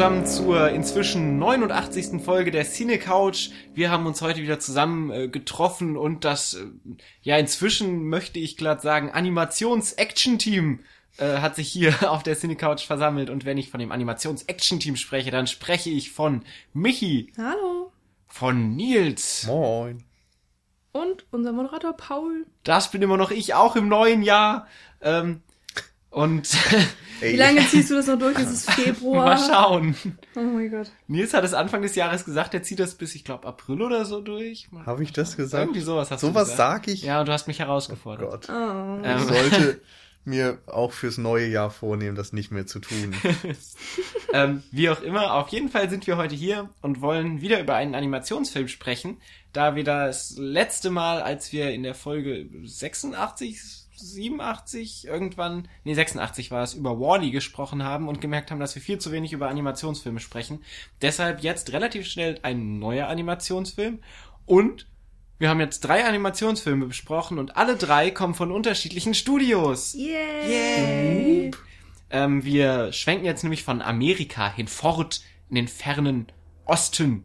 zusammen zur inzwischen 89. Folge der Cine Couch. Wir haben uns heute wieder zusammen äh, getroffen und das, äh, ja, inzwischen möchte ich glatt sagen, Animations-Action-Team äh, hat sich hier auf der Cine Couch versammelt. Und wenn ich von dem Animations-Action-Team spreche, dann spreche ich von Michi, Hallo. von Nils. Moin. Und unser Moderator Paul. Das bin immer noch ich, auch im neuen Jahr. Ähm, und Wie lange ziehst du das noch durch? Es ist Februar. mal schauen. Oh mein Gott. Nils hat es Anfang des Jahres gesagt, er zieht das bis, ich glaube, April oder so durch. Habe ich das gesagt? Irgendwie sowas hast du Sowas gesagt. sag ich? Ja, und du hast mich Oh herausgefordert. Gott. Oh. Ich Ähm, sollte mir auch fürs neue Jahr vornehmen, das nicht mehr zu tun. ähm, wie auch immer, auf jeden Fall sind wir heute hier und wollen wieder über einen Animationsfilm sprechen, da wir das letzte Mal, als wir in der Folge 86, 87 irgendwann, nee 86 war es, über Wally gesprochen haben und gemerkt haben, dass wir viel zu wenig über Animationsfilme sprechen. Deshalb jetzt relativ schnell ein neuer Animationsfilm und wir haben jetzt drei Animationsfilme besprochen und alle drei kommen von unterschiedlichen Studios. Yay. Ähm, wir schwenken jetzt nämlich von Amerika hinfort in den fernen Osten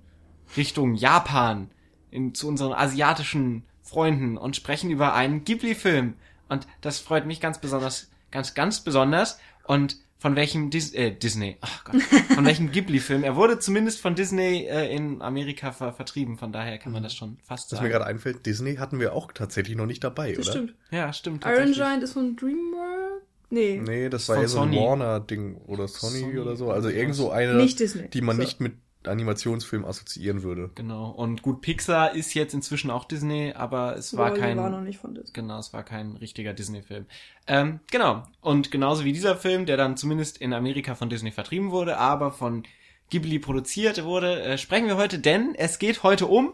Richtung Japan in, zu unseren asiatischen Freunden und sprechen über einen Ghibli-Film. Und das freut mich ganz besonders, ganz, ganz besonders. Und von welchem Dis äh, Disney, ach Gott, von welchem Ghibli-Film? Er wurde zumindest von Disney äh, in Amerika ver vertrieben, von daher kann man das schon fast Was mir sagen. gerade einfällt, Disney hatten wir auch tatsächlich noch nicht dabei, Das oder? stimmt. Ja, stimmt. Iron. Giant ist von DreamWorks? Nee. Nee, das war eher so ein. Warner-Ding oder Sony, Sony oder so. Also irgend so eine, Nicht Disney. die man So. nicht mit Animationsfilm assoziieren würde. Genau. Und gut, Pixar ist jetzt inzwischen auch Disney, aber es war Wall-E kein. war noch nicht von Disney. Genau, es war kein richtiger Disney-Film. Ähm, genau. Und genauso wie dieser Film, der dann zumindest in Amerika von Disney vertrieben wurde, aber von Ghibli produziert wurde, äh, sprechen wir heute, denn es geht heute um.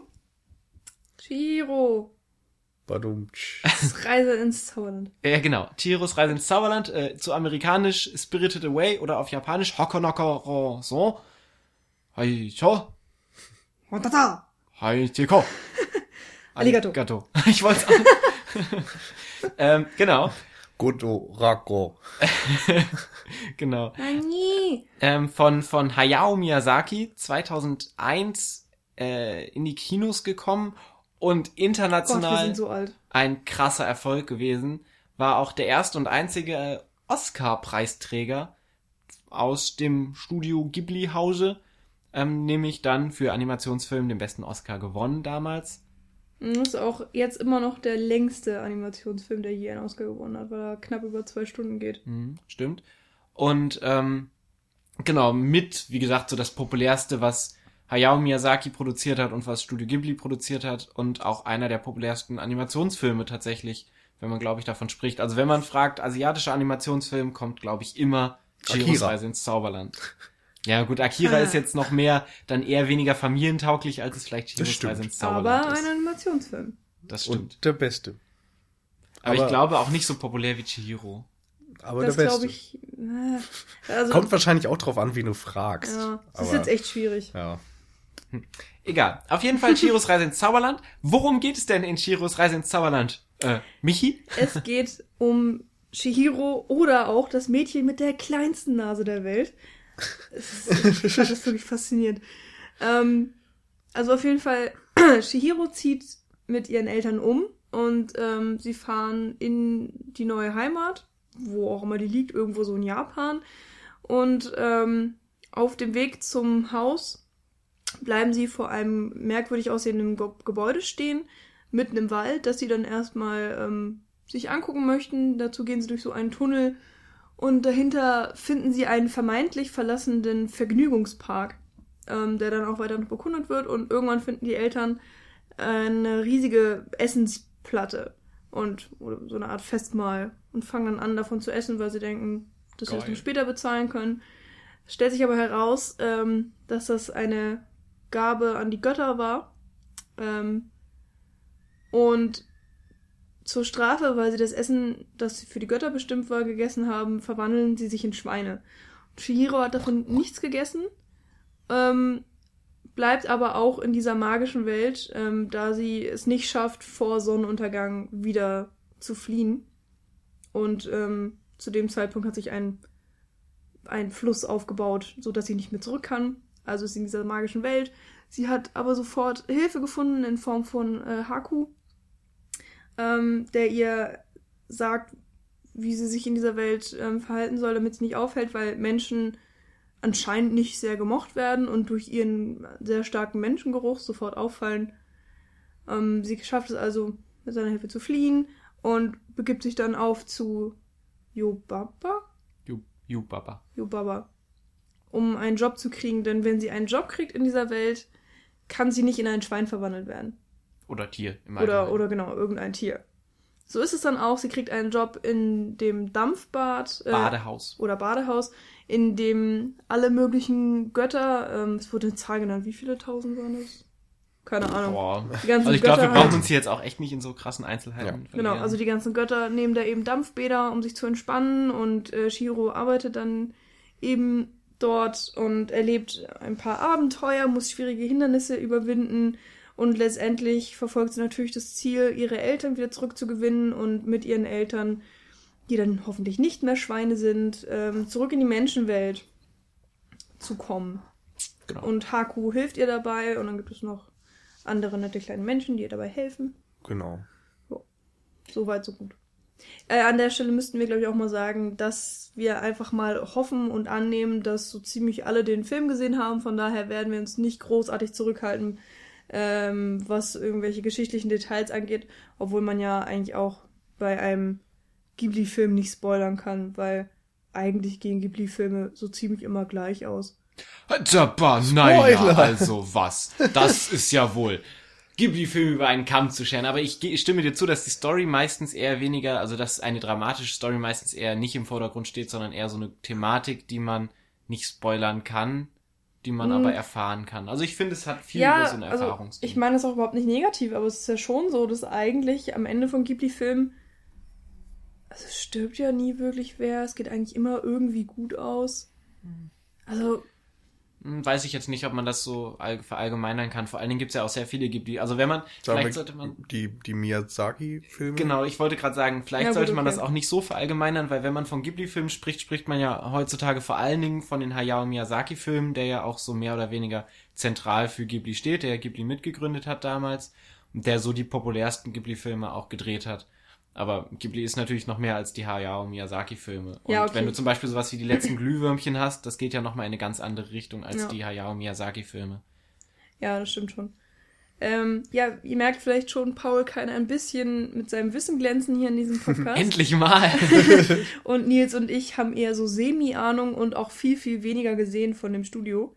Chiro. Badumtsch. Reise ins Zauberland. Äh, genau, Chihiros Reise ins Zauberland, äh, zu amerikanisch Spirited Away oder auf japanisch Hokonoko so. Haicho, Watata. Haichiko. Arigato. Arigato. Ich wollte ähm, genau, Godo Rako. genau. Nani. ähm, von, von Hayao Miyazaki 2001 äh, in die Kinos gekommen und Gott, international sind so alt. ein krasser Erfolg gewesen. War auch der erste und einzige äh, Oscar-Preisträger aus dem Studio Ghibli-Hause, ähm, nämlich dann für Animationsfilm den besten Oscar gewonnen damals. Das ist auch jetzt immer noch der längste Animationsfilm, der je einen Oscar gewonnen hat, weil er knapp über zwei Stunden geht. Mhm, stimmt. Und ähm, genau, mit, wie gesagt, so das populärste, was Hayao Miyazaki produziert hat und was Studio Ghibli produziert hat und auch einer der populärsten Animationsfilme tatsächlich, wenn man, glaube ich, davon spricht. Also wenn man fragt, asiatischer Animationsfilm, kommt, glaube ich, immer Chihiros. Reise ins Zauberland. Ja gut, Akira Ah. ist jetzt noch mehr, dann eher weniger familientauglich, als es vielleicht Chihiros ins Zauberland Aber ist. ein Animationsfilm. Das stimmt. Und der Beste. aber, ich aber- glaube auch nicht so populär wie Chihiro. Aber das der Beste. glaube ich. äh, Also, Kommt wahrscheinlich auch drauf an, wie du fragst. ja, das ist aber, jetzt echt schwierig. Ja. Egal. Auf jeden Fall Chiros Reise ins Zauberland. Worum geht es denn in Chiros Reise ins Zauberland? Äh, Michi? Es geht um Shihiro oder auch das Mädchen mit der kleinsten Nase der Welt. Es ist, das wirklich faszinierend. Ähm, also auf jeden Fall, Shihiro zieht mit ihren Eltern um und ähm, sie fahren in die neue Heimat, wo auch immer die liegt, irgendwo so in Japan. Und ähm, auf dem Weg zum Haus bleiben sie vor einem merkwürdig aussehenden Ge Gebäude stehen, mitten im Wald, das sie dann erstmal ähm, sich angucken möchten. Dazu gehen sie durch so einen Tunnel und dahinter finden sie einen vermeintlich verlassenen Vergnügungspark, ähm, der dann auch weiter noch bekundet wird und irgendwann finden die Eltern eine riesige Essensplatte und so eine Art Festmahl und fangen dann an davon zu essen, weil sie denken, dass sie das Geil. später bezahlen können. Stellt sich aber heraus, ähm, dass das eine Gabe an die Götter war. Ähm, und zur Strafe, weil sie das Essen, das für die Götter bestimmt war, gegessen haben, verwandeln sie sich in Schweine. Chihiro hat davon nichts gegessen, ähm, bleibt aber auch in dieser magischen Welt, ähm, da sie es nicht schafft, vor Sonnenuntergang wieder zu fliehen. Und ähm, zu dem Zeitpunkt hat sich ein einen Fluss aufgebaut, so dass sie nicht mehr zurück kann. Also ist sie in dieser magischen Welt. Sie hat aber sofort Hilfe gefunden in Form von äh, Haku, ähm, der ihr sagt, wie sie sich in dieser Welt ähm, verhalten soll, damit sie nicht auffällt, weil Menschen anscheinend nicht sehr gemocht werden und durch ihren sehr starken Menschengeruch sofort auffallen. Ähm, sie schafft es also, mit seiner Hilfe zu fliehen und begibt sich dann auf zu Yubaba? Ju- Jubaba. Yubaba. Um einen Job zu kriegen, denn wenn sie einen Job kriegt in dieser Welt, kann sie nicht in ein Schwein verwandelt werden. Oder Tier im Oder, Allgemeinen. oder genau, irgendein Tier. So ist es dann auch. Sie kriegt einen Job in dem Dampfbad. Äh, Badehaus. Oder Badehaus, in dem alle möglichen Götter, ähm, es wurde eine Zahl genannt, wie viele tausend waren das? Keine Ahnung. Boah. Die ganzen Also ich glaube, wir brauchen halt. uns hier jetzt auch echt nicht in so krassen Einzelheiten Genau, verlieren. also die ganzen Götter nehmen da eben Dampfbäder, um sich zu entspannen und äh, Shiro arbeitet dann eben dort und erlebt ein paar Abenteuer, muss schwierige Hindernisse überwinden und letztendlich verfolgt sie natürlich das Ziel, ihre Eltern wieder zurückzugewinnen und mit ihren Eltern, die dann hoffentlich nicht mehr Schweine sind, ähm, zurück in die Menschenwelt zu kommen. Genau. Und Haku hilft ihr dabei und dann gibt es noch andere nette kleine Menschen, die ihr dabei helfen. Genau. So weit, so gut. Äh, an der Stelle müssten wir, glaube ich, auch mal sagen, dass wir einfach mal hoffen und annehmen, dass so ziemlich alle den Film gesehen haben. Von daher werden wir uns nicht großartig zurückhalten, ähm, was irgendwelche geschichtlichen Details angeht, obwohl man ja eigentlich auch bei einem Ghibli-Film nicht spoilern kann, weil eigentlich gehen Ghibli-Filme so ziemlich immer gleich aus. Naja, also was. Das ist ja wohl. Ghibli-Film über einen Kamm zu scheren. Aber ich, ich stimme dir zu, dass die Story meistens eher weniger, also dass eine dramatische Story meistens eher nicht im Vordergrund steht, sondern eher so eine Thematik, die man nicht spoilern kann, die man Mhm. aber erfahren kann. Also ich finde, es hat viel ja, über so eine also Erfahrungsding. ich meine das auch überhaupt nicht negativ, aber es ist ja schon so, dass eigentlich am Ende von Ghibli-Filmen also es stirbt ja nie wirklich wer, es geht eigentlich immer irgendwie gut aus. Also, Hm, Weiß ich jetzt nicht, ob man das so all- verallgemeinern kann. Vor allen Dingen gibt's ja auch sehr viele Ghibli. Also wenn man, Sagen vielleicht sollte man die, die Miyazaki-Filme. Genau, ich wollte gerade sagen, vielleicht Ja, sollte man okay. das auch nicht so verallgemeinern, weil wenn man von Ghibli-Filmen spricht, spricht man ja heutzutage vor allen Dingen von den Hayao Miyazaki-Filmen, der ja auch so mehr oder weniger zentral für Ghibli steht, der ja Ghibli mitgegründet hat damals und der so die populärsten Ghibli-Filme auch gedreht hat. Aber Ghibli ist natürlich noch mehr als die Hayao Miyazaki-Filme. Und Ja, okay. wenn du zum Beispiel sowas wie die letzten Glühwürmchen hast, das geht ja nochmal in eine ganz andere Richtung als Ja. die Hayao Miyazaki-Filme. ja, das stimmt schon. Ähm, ja, ihr merkt vielleicht schon, Paul kann ein bisschen mit seinem Wissen glänzen hier in diesem Podcast. Endlich mal! Und Nils und ich haben eher so Semi-Ahnung und auch viel, viel weniger gesehen von dem Studio.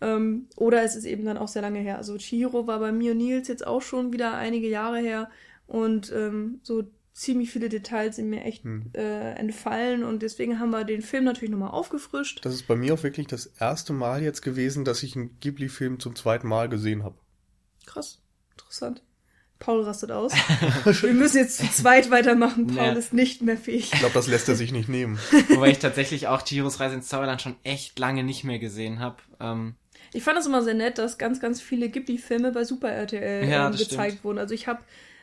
Ähm, oder es ist eben dann auch sehr lange her. Also Chihiro war bei mir und Nils jetzt auch schon wieder einige Jahre her. Und ähm, so ziemlich viele Details sind mir echt Hm. äh, entfallen. Und deswegen haben wir den Film natürlich nochmal aufgefrischt. Das ist bei mir auch wirklich das erste Mal jetzt gewesen, dass ich einen Ghibli-Film zum zweiten Mal gesehen habe. Krass. Interessant. Paul rastet aus. wir müssen jetzt zu zweit weitermachen. Paul Ja. ist nicht mehr fähig. Ich glaube, das lässt er sich nicht nehmen. Wobei ich tatsächlich auch Chihiros Reise ins Zauberland schon echt lange nicht mehr gesehen habe. Ähm, Ich fand es immer sehr nett, dass ganz, ganz viele Ghibli-Filme bei Super RTL Ja, ähm, gezeigt stimmt. wurden. Also ich habe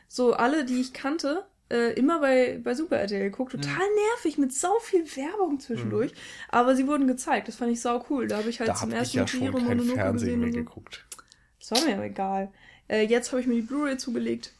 so alle, die ich kannte, äh, immer bei, bei Super RTL geguckt. Total nervig, mit sau viel Werbung zwischendurch. Aber sie wurden gezeigt. Das fand ich sau cool. Da habe ich halt Da zum ersten ja Mal Chihiro kein Mononoke Fernsehen gesehen mehr und so. geguckt. Das war mir egal. Äh, jetzt habe ich mir die Blu-ray zugelegt.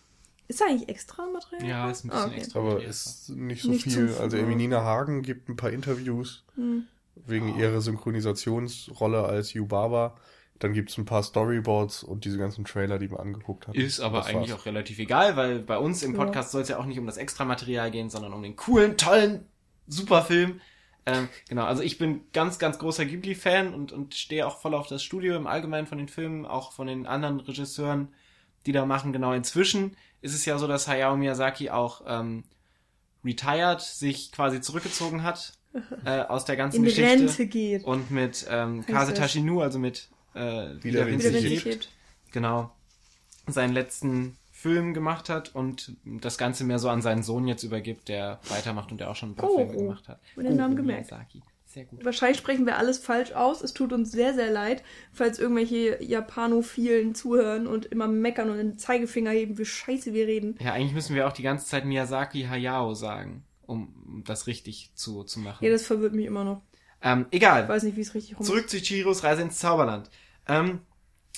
Ist da eigentlich extra Material? Ja, ist ein bisschen Ah, okay. extra. Aber ist nicht so Nicht viel. zum- Also Eminina Hagen gibt ein paar Interviews Hm. wegen Oh. ihrer Synchronisationsrolle als Yubaba. Dann gibt's ein paar Storyboards und diese ganzen Trailer, die wir angeguckt haben. Ist aber Das eigentlich war's. auch relativ egal, weil bei uns im Ja. Podcast soll es ja auch nicht um das Extramaterial gehen, sondern um den coolen, tollen, super Film. Ähm, genau, also ich bin ganz, ganz großer Ghibli-Fan und, und stehe auch voll auf das Studio im Allgemeinen von den Filmen, auch von den anderen Regisseuren, die da machen. Genau, inzwischen ist es ja so, dass Hayao Miyazaki auch ähm, retired, sich quasi zurückgezogen hat äh, aus der ganzen In Geschichte. Rente geht. Und mit ähm, Kase? Tashinu, also mit äh, Wieder Wieder sie lebt, hebt. genau, seinen letzten Film gemacht hat und das Ganze mehr so an seinen Sohn jetzt übergibt, der weitermacht und der auch schon ein paar Goro. Filme gemacht hat. Mit dem Namen Goro gemerkt. Miyazaki. Sehr gut. Wahrscheinlich sprechen wir alles falsch aus. Es tut uns sehr, sehr leid, falls irgendwelche Japanophilen zuhören und immer meckern und den Zeigefinger heben, wie scheiße wir reden. Ja, eigentlich müssen wir auch die ganze Zeit Miyazaki Hayao sagen, um das richtig zu, zu machen. Ja, das verwirrt mich immer noch. Ähm, egal. Ich weiß nicht, wie es richtig rum ist. Zurück zu Chihiros Reise ins Zauberland. Ähm,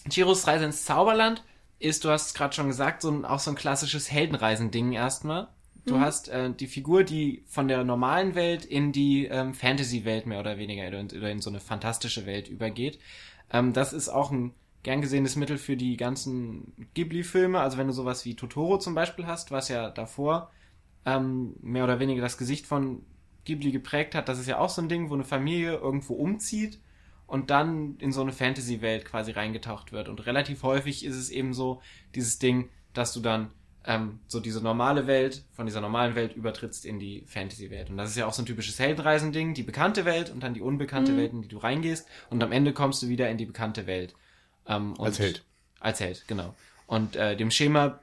Chihiros Reise ins Zauberland ist, du hast es gerade schon gesagt, so ein, auch so ein klassisches Heldenreisending erstmal. Du Mhm. hast äh, die Figur, die von der normalen Welt in die ähm, Fantasy-Welt mehr oder weniger oder in, oder in so eine fantastische Welt übergeht. Ähm, das ist auch ein gern gesehenes Mittel für die ganzen Ghibli-Filme. Also wenn du sowas wie Totoro zum Beispiel hast, was ja davor ähm, mehr oder weniger das Gesicht von Ghibli geprägt hat, das ist ja auch so ein Ding, wo eine Familie irgendwo umzieht und dann in so eine Fantasy-Welt quasi reingetaucht wird. Und relativ häufig ist es eben so dieses Ding, dass du dann ähm, so diese normale Welt, von dieser normalen Welt übertrittst in die Fantasy-Welt. Und das ist ja auch so ein typisches Heldenreisending, die bekannte Welt und dann die unbekannte Mhm. Welt, in die du reingehst. Und am Ende kommst du wieder in die bekannte Welt. Ähm, und Als Held. Als Held, genau. Und äh, dem Schema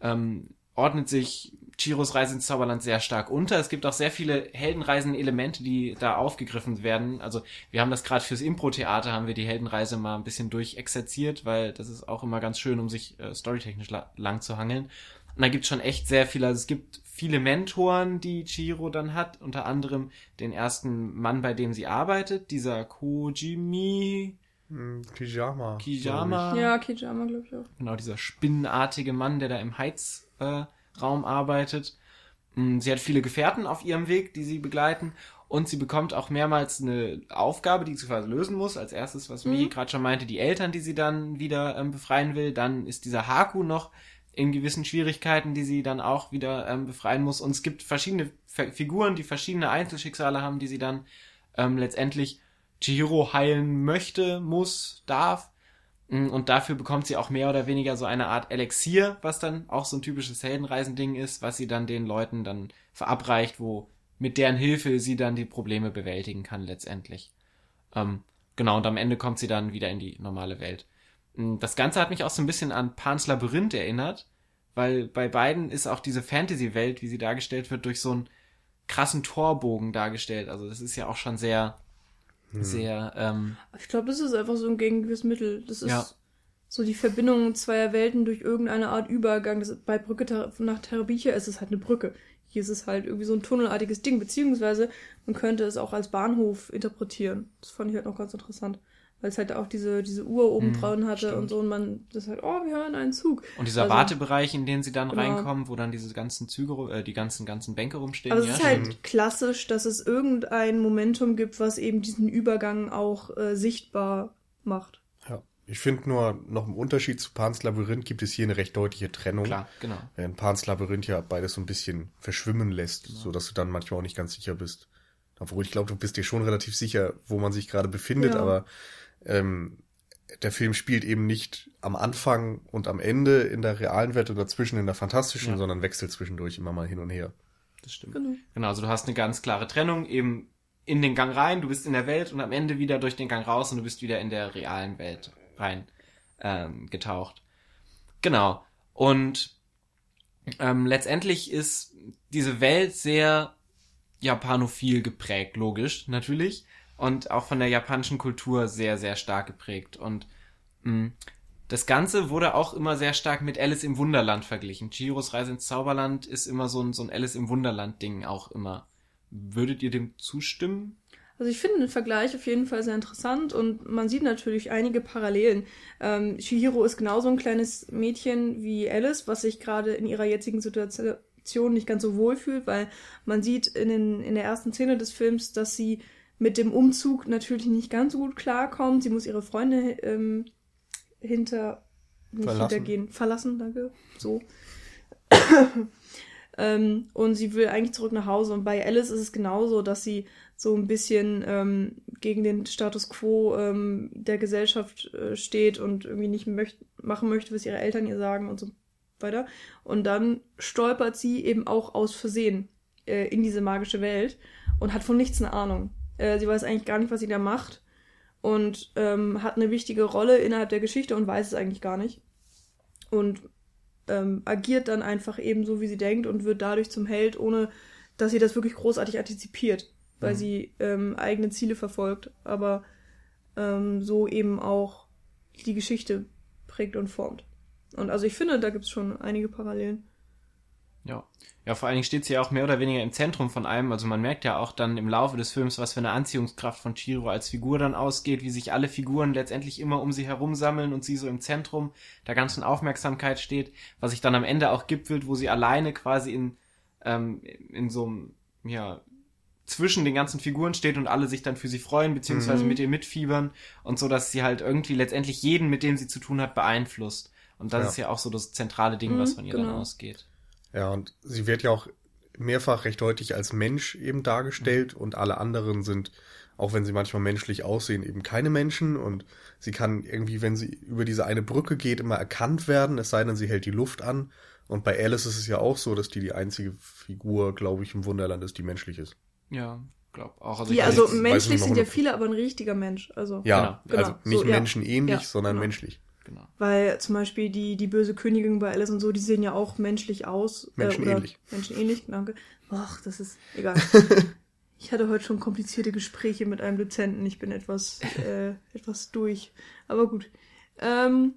ähm, ordnet sich Chiros Reise ins Zauberland sehr stark unter. Es gibt auch sehr viele Heldenreisen-Elemente, die da aufgegriffen werden. Also wir haben das gerade fürs Impro-Theater, haben wir die Heldenreise mal ein bisschen durchexerziert, weil das ist auch immer ganz schön, um sich äh, storytechnisch la lang zu hangeln. Und da gibt schon echt sehr viele, also es gibt viele Mentoren, die Chihiro dann hat, unter anderem den ersten Mann, bei dem sie arbeitet, dieser Kojimi Hm, Kijama. Kijama. Ja, Kijama, glaube ich auch. Genau, dieser spinnenartige Mann, der da im Heizraum äh, Raum arbeitet. Mm, Sie hat viele Gefährten auf ihrem Weg, die sie begleiten. Und sie bekommt auch mehrmals eine Aufgabe, die sie quasi lösen muss. Als erstes, was Mii Mhm. gerade schon meinte, die Eltern, die sie dann wieder ähm, befreien will. Dann ist dieser Haku noch in gewissen Schwierigkeiten, die sie dann auch wieder ähm, befreien muss. Und es gibt verschiedene F Figuren, die verschiedene Einzelschicksale haben, die sie dann ähm, letztendlich Chihiro heilen möchte, muss, darf. Mm, Und dafür bekommt sie auch mehr oder weniger so eine Art Elixier, was dann auch so ein typisches Heldenreisending ist, was sie dann den Leuten dann verabreicht, wo mit deren Hilfe sie dann die Probleme bewältigen kann letztendlich. Ähm, genau, und am Ende kommt sie dann wieder in die normale Welt. Mm, Das Ganze hat mich auch so ein bisschen an Pans Labyrinth erinnert, weil bei beiden ist auch diese Fantasy-Welt, wie sie dargestellt wird, durch so einen krassen Torbogen dargestellt. Also das ist ja auch schon sehr, sehr, ähm, Ich glaube, das ist einfach so ein gängiges Mittel. Das ist Ja. so die Verbindung zweier Welten durch irgendeine Art Übergang. Das, bei Brücke nach Terabithia ist es halt eine Brücke. Hier ist es halt irgendwie so ein tunnelartiges Ding, beziehungsweise man könnte es auch als Bahnhof interpretieren. Das fand ich halt noch ganz interessant. Weil es halt auch diese, diese Uhr oben Mhm, hatte stimmt. und so und man das halt, oh, wir hören einen Zug. Und dieser Also- Wartebereich, in den sie dann Genau. reinkommen, wo dann diese ganzen Züge, äh, die ganzen, ganzen Bänke rumstehen. Aber es ja, ist halt klassisch, dass es irgendein Momentum gibt, was eben diesen Übergang auch äh, sichtbar macht. Ja. Ich finde nur, noch im Unterschied zu Pans Labyrinth gibt es hier eine recht deutliche Trennung. Klar, genau. Während Pans Labyrinth ja beides so ein bisschen verschwimmen lässt, so dass du dann manchmal auch nicht ganz sicher bist. Obwohl ich glaube, du bist dir schon relativ sicher, wo man sich gerade befindet, Ja. aber ähm, der Film spielt eben nicht am Anfang und am Ende in der realen Welt und dazwischen in der fantastischen, Ja. sondern wechselt zwischendurch immer mal hin und her. Das stimmt. Genau. Genau, also du hast eine ganz klare Trennung eben in den Gang rein, du bist in der Welt und am Ende wieder durch den Gang raus und du bist wieder in der realen Welt rein ähm, getaucht. Genau. Und ähm, letztendlich ist diese Welt sehr japanophil geprägt, logisch, natürlich. Und auch von der japanischen Kultur sehr, sehr stark geprägt. Und mh, das Ganze wurde auch immer sehr stark mit Alice im Wunderland verglichen. Chihiros Reise ins Zauberland ist immer so ein, so ein Alice im Wunderland-Ding auch immer. Würdet ihr dem zustimmen? Also ich finde den Vergleich auf jeden Fall sehr interessant und man sieht natürlich einige Parallelen. Ähm, Chihiro ist genauso ein kleines Mädchen wie Alice, was sich gerade in ihrer jetzigen Situation nicht ganz so wohl fühlt, weil man sieht in, den, in der ersten Szene des Films, dass sie mit dem Umzug natürlich nicht ganz so gut klarkommt. Sie muss ihre Freunde ähm, hinter nicht Verlassen. hintergehen, verlassen, danke, so. ähm, und sie will eigentlich zurück nach Hause. Und bei Alice ist es genauso, dass sie so ein bisschen ähm, gegen den Status quo ähm, der Gesellschaft äh, steht und irgendwie nicht möcht machen möchte, was ihre Eltern ihr sagen und so weiter. Und dann stolpert sie eben auch aus Versehen äh, in diese magische Welt und hat von nichts eine Ahnung. Äh, sie weiß eigentlich gar nicht, was sie da macht und ähm, hat eine wichtige Rolle innerhalb der Geschichte und weiß es eigentlich gar nicht. Und ähm, agiert dann einfach eben so, wie sie denkt und wird dadurch zum Held, ohne dass sie das wirklich großartig antizipiert, weil Mhm. sie ähm, eigene Ziele verfolgt, aber ähm, so eben auch die Geschichte prägt und formt. Und also ich finde, da gibt es schon einige Parallelen. Ja. Ja, vor allen Dingen steht sie ja auch mehr oder weniger im Zentrum von allem. Also man merkt ja auch dann im Laufe des Films, was für eine Anziehungskraft von Chiro als Figur dann ausgeht, wie sich alle Figuren letztendlich immer um sie herum sammeln und sie so im Zentrum der ganzen Aufmerksamkeit steht, was sich dann am Ende auch gipfelt, wo sie alleine quasi in, ähm, in so einem, ja, zwischen den ganzen Figuren steht und alle sich dann für sie freuen, beziehungsweise Mhm. mit ihr mitfiebern und so, dass sie halt irgendwie letztendlich jeden, mit dem sie zu tun hat, beeinflusst. Und das Ja. ist ja auch so das zentrale Ding, Mhm, was von ihr dann genau. ausgeht. Ja, und sie wird ja auch mehrfach recht deutlich als Mensch eben dargestellt und alle anderen sind, auch wenn sie manchmal menschlich aussehen, eben keine Menschen und sie kann irgendwie, wenn sie über diese eine Brücke geht, immer erkannt werden, es sei denn, sie hält die Luft an. Und bei Alice ist es ja auch so, dass die die einzige Figur, glaube ich, im Wunderland ist, die menschlich ist. Ja, glaub auch. Also weiß also menschlich sind ja viele, aber ein richtiger Mensch. Also, Ja, Genau, also genau, nicht so, ja. menschenähnlich, Ja, sondern genau. menschlich. Genau. Weil zum Beispiel die, die böse Königin bei Alice und so, die sehen ja auch menschlich aus. Menschenähnlich. Äh, oder menschenähnlich, danke. Ach, das ist egal. ich hatte heute schon komplizierte Gespräche mit einem Dozenten. Ich bin etwas, äh, etwas durch. Aber gut. Ähm,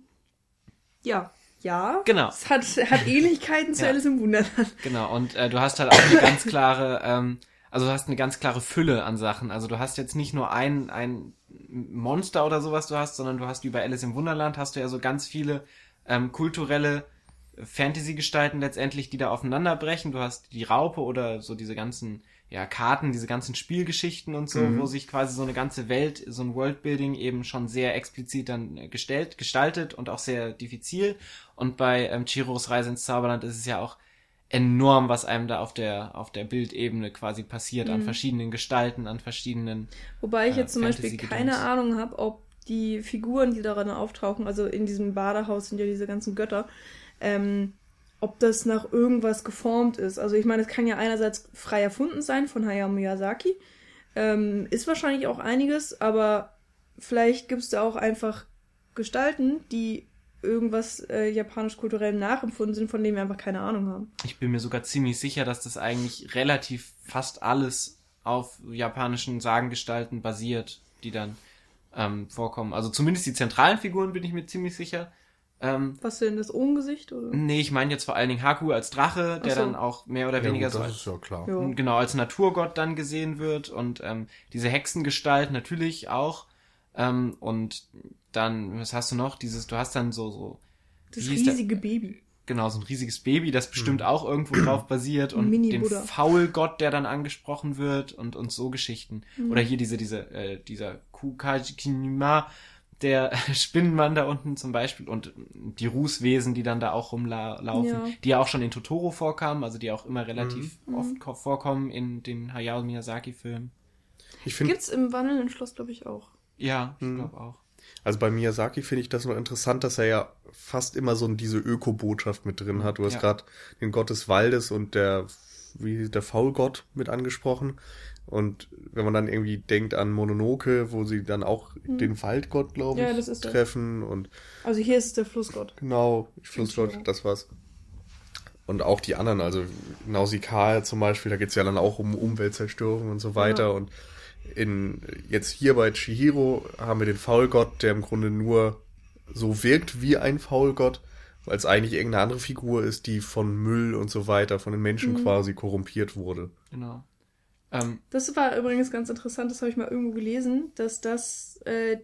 ja, ja. Genau. Es hat, hat Ähnlichkeiten zu Ja. Alice im Wunderland. Genau, und äh, du hast halt auch eine ganz klare, ähm, also du hast eine ganz klare Fülle an Sachen. Also du hast jetzt nicht nur ein, ein Monster oder sowas du hast, sondern du hast wie bei Alice im Wunderland hast du ja so ganz viele ähm, kulturelle Fantasy-Gestalten letztendlich, die da aufeinanderbrechen. Du hast die Raupe oder so diese ganzen ja, Karten, diese ganzen Spielgeschichten und so, Mhm. wo sich quasi so eine ganze Welt, so ein Worldbuilding eben schon sehr explizit dann äh, gestellt, gestaltet und auch sehr diffizil. Und bei ähm, Chiros Reise ins Zauberland ist es ja auch enorm, was einem da auf der, auf der Bildebene quasi passiert, an Mhm. verschiedenen Gestalten, an verschiedenen, Wobei ich Ja, jetzt zum Beispiel keine Ahnung habe, ob die Figuren, die darin auftauchen, also in diesem Badehaus sind ja diese ganzen Götter, ähm, ob das nach irgendwas geformt ist. Also ich meine, es kann ja einerseits frei erfunden sein von Hayao Miyazaki, ähm, ist wahrscheinlich auch einiges, aber vielleicht gibt es da auch einfach Gestalten, die irgendwas äh, japanisch-kulturell nachempfunden sind, von denen wir einfach keine Ahnung haben. ich bin mir sogar ziemlich sicher, dass das eigentlich relativ fast alles auf japanischen Sagengestalten basiert, die dann ähm, vorkommen. Also zumindest die zentralen Figuren bin ich mir ziemlich sicher. Ähm, Was denn, das Ohmgesicht? Oder? nee, ich meine jetzt vor allen Dingen Haku als Drache, der so. dann auch mehr oder Ja, weniger gut, so als ist ja klar. Ja. genau als Naturgott dann gesehen wird und ähm, diese Hexengestalt natürlich auch ähm, und dann was hast du noch dieses du hast dann so so Das riesige Baby. genau so ein riesiges Baby das bestimmt Hm. auch irgendwo drauf basiert und den. Faulgott der dann angesprochen wird und und so Geschichten Mhm. oder hier diese diese äh, dieser Kukajikinima der Spinnenmann da unten zum Beispiel und die Rußwesen, die dann da auch rumlaufen, Ja. die ja auch schon in Totoro vorkamen, also die auch immer relativ Mhm. oft ko- vorkommen in den Hayao Miyazaki-Filmen. Ich finde, Gibt's im wandelnden Schloss, glaube ich, auch. Ja, ich Mhm. glaube auch. Also bei Miyazaki finde ich das noch interessant, dass er ja fast immer so diese Öko-Botschaft mit drin hat. Du hast Ja. gerade den Gott des Waldes und der, wie der Faulgott mit angesprochen. Und wenn man dann irgendwie denkt an Mononoke, wo sie dann auch Mhm. den Waldgott, glaube Ja, ich, das ist treffen und Also hier ist es der Flussgott. Genau, Flussgott, das war's. Und auch die anderen, also Nausikaa zum Beispiel, da geht's ja dann auch um Umweltzerstörung und so weiter. Ja. Und in jetzt hier bei Chihiro haben wir den Faulgott, der im Grunde nur so wirkt wie ein Faulgott, weil es eigentlich irgendeine andere Figur ist, die von Müll und so weiter, von den Menschen Mhm. quasi korrumpiert wurde. Genau. Ähm, Das war übrigens ganz interessant, das habe ich mal irgendwo gelesen, dass das, äh,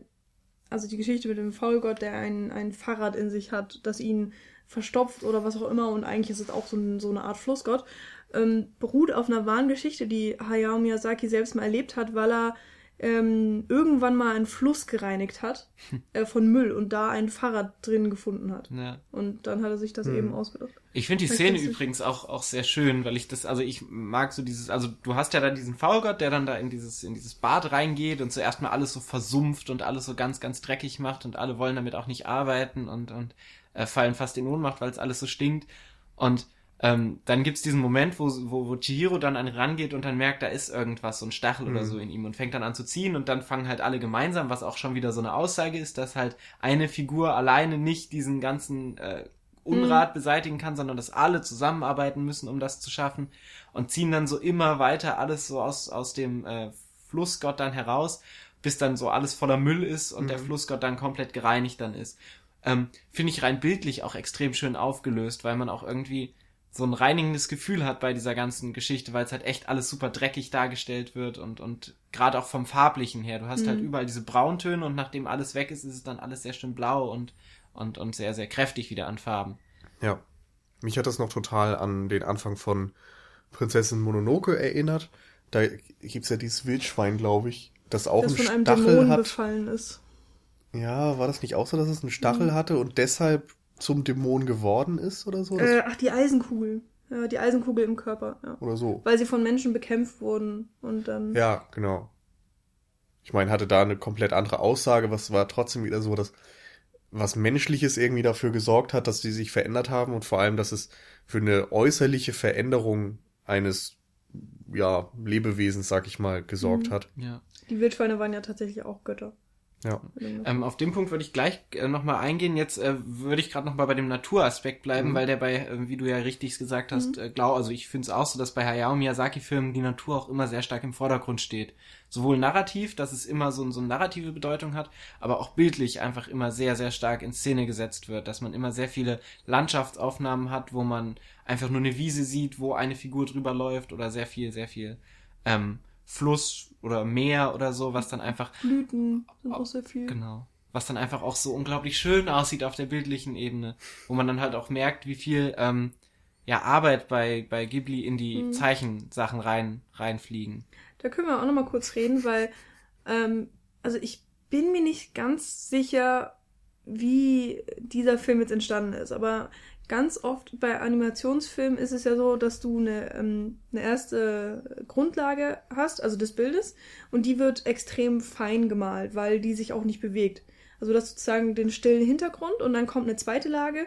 also die Geschichte mit dem Faulgott, der ein, ein Fahrrad in sich hat, das ihn verstopft oder was auch immer und eigentlich ist es auch so, ein, so eine Art Flussgott, ähm, beruht auf einer wahren Geschichte, die Hayao Miyazaki selbst mal erlebt hat, weil er ähm, irgendwann mal einen Fluss gereinigt hat äh, von Müll und da ein Fahrrad drin gefunden hat. ja. Und dann hat er sich das Hm. eben ausgedacht. Ich finde die Vielleicht Szene übrigens auch, auch sehr schön, weil ich das, also ich mag so dieses, also du hast ja dann diesen Faulgott, der dann da in dieses, in dieses Bad reingeht und zuerst mal alles so versumpft und alles so ganz, ganz dreckig macht und alle wollen damit auch nicht arbeiten und, und äh, fallen fast in Ohnmacht, weil es alles so stinkt. Und ähm, dann gibt's diesen Moment, wo, wo, wo Chihiro dann an ihn rangeht und dann merkt, da ist irgendwas, so ein Stachel oder Mhm. so in ihm und fängt dann an zu ziehen und dann fangen halt alle gemeinsam, was auch schon wieder so eine Aussage ist, dass halt eine Figur alleine nicht diesen ganzen äh, Unrat beseitigen kann, sondern dass alle zusammenarbeiten müssen, um das zu schaffen und ziehen dann so immer weiter alles so aus, aus dem äh, Flussgott dann heraus, bis dann so alles voller Müll ist und der Mhm. Flussgott dann komplett gereinigt dann ist. Ähm, Finde ich rein bildlich auch extrem schön aufgelöst, weil man auch irgendwie so ein reinigendes Gefühl hat bei dieser ganzen Geschichte, weil es halt echt alles super dreckig dargestellt wird und, und gerade auch vom Farblichen her. Du hast halt Mhm. überall diese Brauntöne und nachdem alles weg ist, ist es dann alles sehr schön blau und, und, und sehr, sehr kräftig wieder an Farben. Ja. Mich hat das noch total an den Anfang von Prinzessin Mononoke erinnert. Da gibt's ja dieses Wildschwein, glaube ich, das auch das einen von einem Stachel Dämonen hat. befallen ist. Ja, war das nicht auch so, dass es einen Stachel Mhm. hatte und deshalb zum Dämon geworden ist oder so? Äh, ach, die Eisenkugel. Ja, die Eisenkugel im Körper, ja. Oder so. Weil sie von Menschen bekämpft wurden und dann. Ja, genau. Ich meine, hatte da eine komplett andere Aussage, was war trotzdem wieder so, dass was Menschliches irgendwie dafür gesorgt hat, dass die sich verändert haben und vor allem, dass es für eine äußerliche Veränderung eines ja, Lebewesens, sag ich mal, gesorgt Mhm. hat. Ja. Die Wildschweine waren ja tatsächlich auch Götter. Ja. Ähm, auf den Punkt würde ich gleich äh, nochmal eingehen. Jetzt äh, würde ich gerade nochmal bei dem Naturaspekt bleiben, Mhm. weil der bei, äh, wie du ja richtig gesagt hast, äh, glaub, also ich finde es auch so, dass bei Hayao Miyazaki-Filmen die Natur auch immer sehr stark im Vordergrund steht. Sowohl narrativ, dass es immer so, so eine narrative Bedeutung hat, aber auch bildlich einfach immer sehr, sehr stark in Szene gesetzt wird, dass man immer sehr viele Landschaftsaufnahmen hat, wo man einfach nur eine Wiese sieht, wo eine Figur drüber läuft oder sehr viel, sehr viel ähm, Fluss oder Meer oder so, was dann einfach Blüten sind auch sehr viel. Genau. Was dann einfach auch so unglaublich schön aussieht auf der bildlichen Ebene, wo man dann halt auch merkt, wie viel ähm, ja Arbeit bei bei Ghibli in die Mhm. Zeichensachen rein reinfliegen. Da können wir auch noch mal kurz reden, weil ähm, also ich bin mir nicht ganz sicher, wie dieser Film jetzt entstanden ist, aber ganz oft bei Animationsfilmen ist es ja so, dass du eine, ähm, eine erste Grundlage hast, also des Bildes, und die wird extrem fein gemalt, weil die sich auch nicht bewegt. Also das sozusagen den stillen Hintergrund und dann kommt eine zweite Lage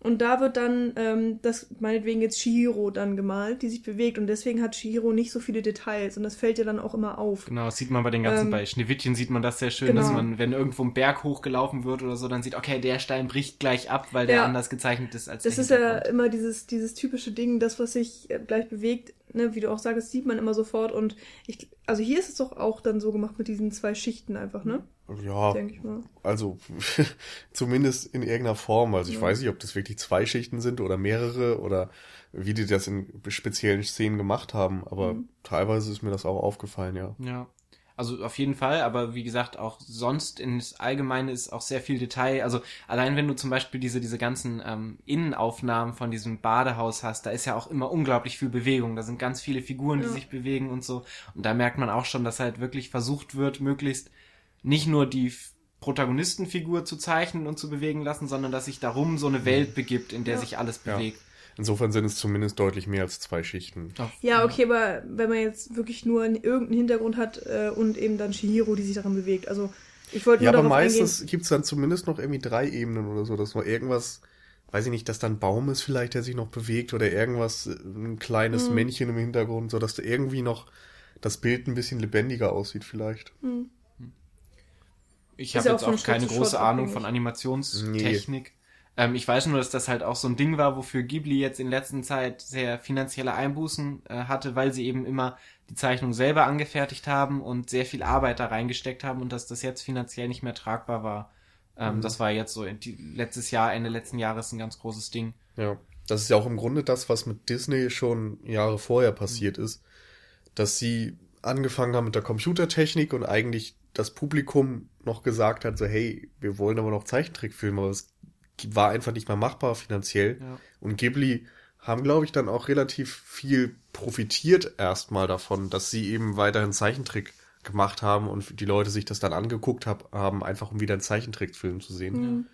und da wird dann ähm, das meinetwegen jetzt Shihiro dann gemalt, die sich bewegt und deswegen hat Shihiro nicht so viele Details und das fällt ja dann auch immer auf. Genau, das sieht man bei den ganzen, Ähm, bei Schneewittchen sieht man das sehr schön, dass genau. man, wenn irgendwo ein Berg hochgelaufen wird oder so, dann sieht, okay, der Stein bricht gleich ab, weil der Ja. anders gezeichnet ist als Das der ist ja immer dieses, dieses typische Ding, das, was sich äh, gleich bewegt, ne, wie du auch sagst, sieht man immer sofort. Und ich, also hier ist es doch auch dann so gemacht mit diesen zwei Schichten einfach, ne? Ja, Denke ich mal. also zumindest in irgendeiner Form. Also ich Ja. weiß nicht, ob das wirklich zwei Schichten sind oder mehrere oder wie die das in speziellen Szenen gemacht haben, aber Mhm. teilweise ist mir das auch aufgefallen, ja. Ja. Also auf jeden Fall, aber wie gesagt, auch sonst ins Allgemeine ist auch sehr viel Detail. Also allein wenn du zum Beispiel diese, diese ganzen ähm, Innenaufnahmen von diesem Badehaus hast, da ist ja auch immer unglaublich viel Bewegung. Da sind ganz viele Figuren, die Ja. sich bewegen und so. Und da merkt man auch schon, dass halt wirklich versucht wird, möglichst nicht nur die Protagonistenfigur zu zeichnen und zu bewegen lassen, sondern dass sich darum so eine Welt begibt, in der Ja. sich alles Ja. bewegt. Insofern sind es zumindest deutlich mehr als zwei Schichten. Ja, okay, aber wenn man jetzt wirklich nur einen- irgendeinen Hintergrund hat äh, und eben dann Shihiro, die sich darin bewegt. Also ich wollte Ja, nur aber meistens eingehen. gibt's dann zumindest noch irgendwie drei Ebenen oder so, dass noch irgendwas, weiß ich nicht, dass da ein Baum ist vielleicht, der sich noch bewegt oder irgendwas, äh, ein kleines Mhm. Männchen im Hintergrund, so dass da irgendwie noch das Bild ein bisschen lebendiger aussieht vielleicht. Hm. Ich habe jetzt auch auch keine große Ahnung von Animationstechnik. Ähm, ich weiß nur, dass das halt auch so ein Ding war, wofür Ghibli jetzt in letzter Zeit sehr finanzielle Einbußen äh, hatte, weil sie eben immer die Zeichnung selber angefertigt haben und sehr viel Arbeit da reingesteckt haben und dass das jetzt finanziell nicht mehr tragbar war. Ähm, Mhm. Das war jetzt so in die, letztes Jahr, Ende letzten Jahres ein ganz großes Ding. Ja. Das ist ja auch im Grunde das, was mit Disney schon Jahre vorher passiert ist, dass sie angefangen haben mit der Computertechnik und eigentlich das Publikum noch gesagt hat, so hey, wir wollen aber noch Zeichentrickfilme, aber es war einfach nicht mehr machbar finanziell. Ja. Und Ghibli haben, glaube ich, dann auch relativ viel profitiert erstmal davon, dass sie eben weiterhin Zeichentrick gemacht haben und die Leute sich das dann angeguckt hab, haben, einfach um wieder einen Zeichentrickfilm zu sehen.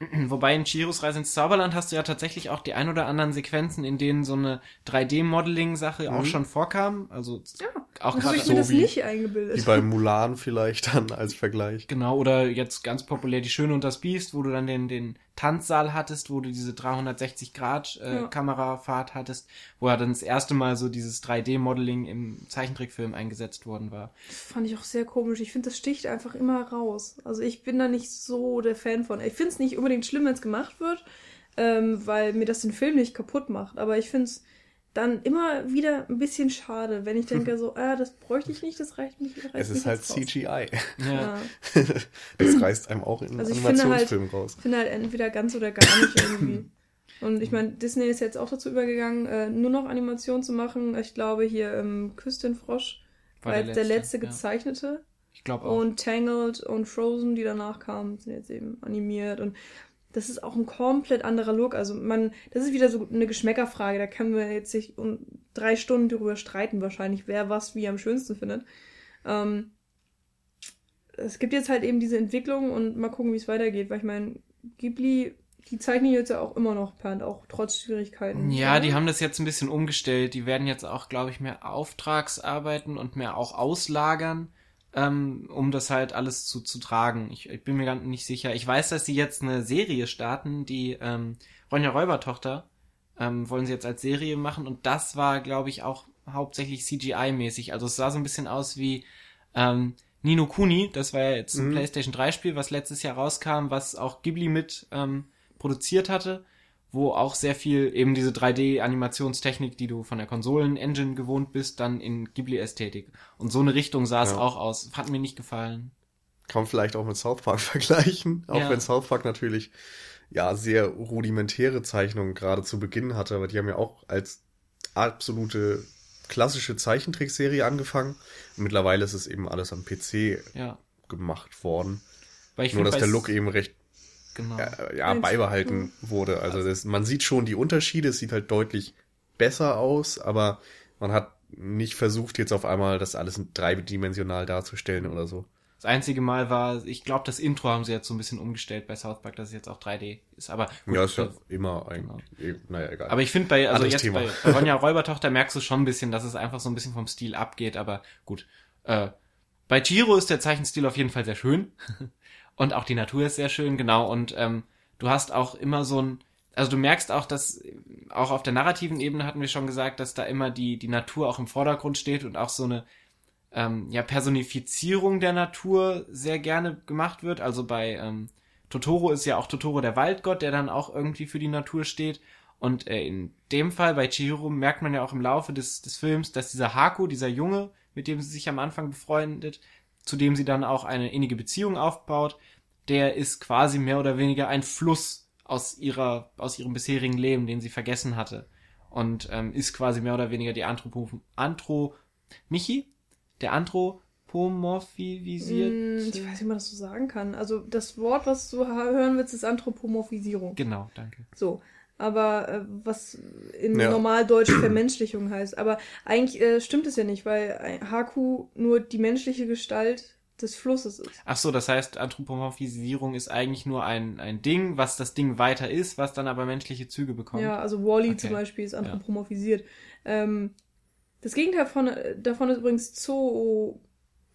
Hm. Wobei in Chihiros Reise ins Zauberland hast du ja tatsächlich auch die ein oder anderen Sequenzen, in denen so eine 3D-Modeling-Sache auch Mhm. schon vorkam. Also Ja, auch gerade ich so mir das wie- nicht eingebildet. Wie bei Mulan vielleicht dann als Vergleich. Genau, oder jetzt ganz populär Die Schöne und das Biest, wo du dann den, den Tanzsaal hattest, wo du diese 360 Grad äh, Ja. Kamerafahrt hattest, wo ja dann das erste Mal so dieses 3D-Modeling im Zeichentrickfilm eingesetzt worden war. Das fand ich auch sehr komisch. Ich finde, das sticht einfach immer raus. Also ich bin da nicht so der Fan von. Ich finde es nicht unbedingt schlimm, wenn es gemacht wird, ähm, weil mir das den Film nicht kaputt macht. Aber ich finde es dann immer wieder ein bisschen schade, wenn ich denke so, ah, das bräuchte ich nicht, das reicht nicht. Reicht Es ist halt raus. CGI. Ja. Das reißt einem auch in Also ich finde Animationsfilmen raus. Ich finde halt entweder ganz oder gar nicht irgendwie. Und ich meine, Disney ist jetzt auch dazu übergegangen, äh, nur noch Animationen zu machen. Ich glaube hier ähm, Küss den Frosch war, war der, letzte, der letzte gezeichnete. Ja. Ich glaube auch. Und Tangled und Frozen, die danach kamen, sind jetzt eben animiert und das ist auch ein komplett anderer Look. Also man, das ist wieder so eine Geschmäckerfrage. Da können wir jetzt sich um drei Stunden darüber streiten wahrscheinlich, wer was wie am schönsten findet. Ähm, es gibt jetzt halt eben diese Entwicklung und mal gucken, wie es weitergeht. Weil ich meine, Ghibli, die zeichnen jetzt ja auch immer noch per Hand, auch trotz Schwierigkeiten. Ja, die haben das jetzt ein bisschen umgestellt. Die werden jetzt auch, glaube ich, mehr Auftragsarbeiten und mehr auch auslagern ähm, um das halt alles zu, zu tragen. Ich, ich bin mir ganz nicht sicher. Ich weiß, dass sie jetzt eine Serie starten, die ähm, Ronja Räubertochter ähm, wollen sie jetzt als Serie machen und das war, glaube ich, auch hauptsächlich CGI-mäßig. Also es sah so ein bisschen aus wie ähm, Nino Kuni, das war ja jetzt ein mhm. PlayStation 3-Spiel, was letztes Jahr rauskam, was auch Ghibli mit ähm, produziert hatte wo auch sehr viel eben diese 3D-Animationstechnik, die du von der Konsolen-Engine gewohnt bist, dann in Ghibli-Ästhetik. Und so eine Richtung sah es auch aus. Hat mir nicht gefallen. Kann man vielleicht auch mit South Park vergleichen, auch ja. wenn South Park natürlich ja sehr rudimentäre Zeichnungen gerade zu Beginn hatte, aber die haben ja auch als absolute klassische Zeichentrickserie angefangen. mittlerweile ist es eben alles am PC ja. gemacht worden. Nur dass der Look eben recht genau. ja, ja beibehalten wurde. Also das, man sieht schon die Unterschiede, es sieht halt deutlich besser aus, aber man hat nicht versucht, jetzt auf einmal das alles dreidimensional darzustellen oder so. Das einzige Mal war, ich glaube, das Intro haben sie jetzt so ein bisschen umgestellt bei South Park, dass es jetzt auch 3D ist. Aber gut, ja, ist ja immer eigentlich. Genau. Naja, egal. Aber ich finde bei, also Anderes jetzt Thema. bei Ronja Räubertochter merkst du schon ein bisschen, dass es einfach so ein bisschen vom Stil abgeht. Aber gut. Äh, bei Chiro ist der Zeichenstil auf jeden Fall sehr schön. Und auch die Natur ist sehr schön, genau. Und ähm, du hast auch immer so ein, also du merkst auch, dass auch auf der narrativen Ebene hatten wir schon gesagt, dass da immer die, die Natur auch im Vordergrund steht und auch so eine ähm, ja, Personifizierung der Natur sehr gerne gemacht wird. Also bei ähm, Totoro ist ja auch Totoro der Waldgott, der dann auch irgendwie für die Natur steht. Und äh, in dem Fall bei Chihiro merkt man ja auch im Laufe des, des Films, dass dieser Haku, dieser Junge, mit dem sie sich am Anfang befreundet, zu dem sie dann auch eine innige Beziehung aufbaut, der ist quasi mehr oder weniger ein Fluss aus ihrer, aus ihrem bisherigen Leben, den sie vergessen hatte. Und ähm, ist quasi mehr oder weniger die Anthropo, Anthro, Michi? Der anthropomorphisiert? Mm, ich weiß nicht, wie man das so sagen kann. Also das Wort, was du hören willst, ist Anthropomorphisierung. Genau, danke. So aber äh, was in ja. Normaldeutsch Vermenschlichung heißt. Aber eigentlich äh, stimmt es ja nicht, weil Haku nur die menschliche Gestalt des Flusses ist. Ach so, das heißt, Anthropomorphisierung ist eigentlich nur ein, ein Ding, was das Ding weiter ist, was dann aber menschliche Züge bekommt. Ja, also Wally okay. zum Beispiel ist anthropomorphisiert. Ja. Ähm, das Gegenteil von, davon ist übrigens Zoo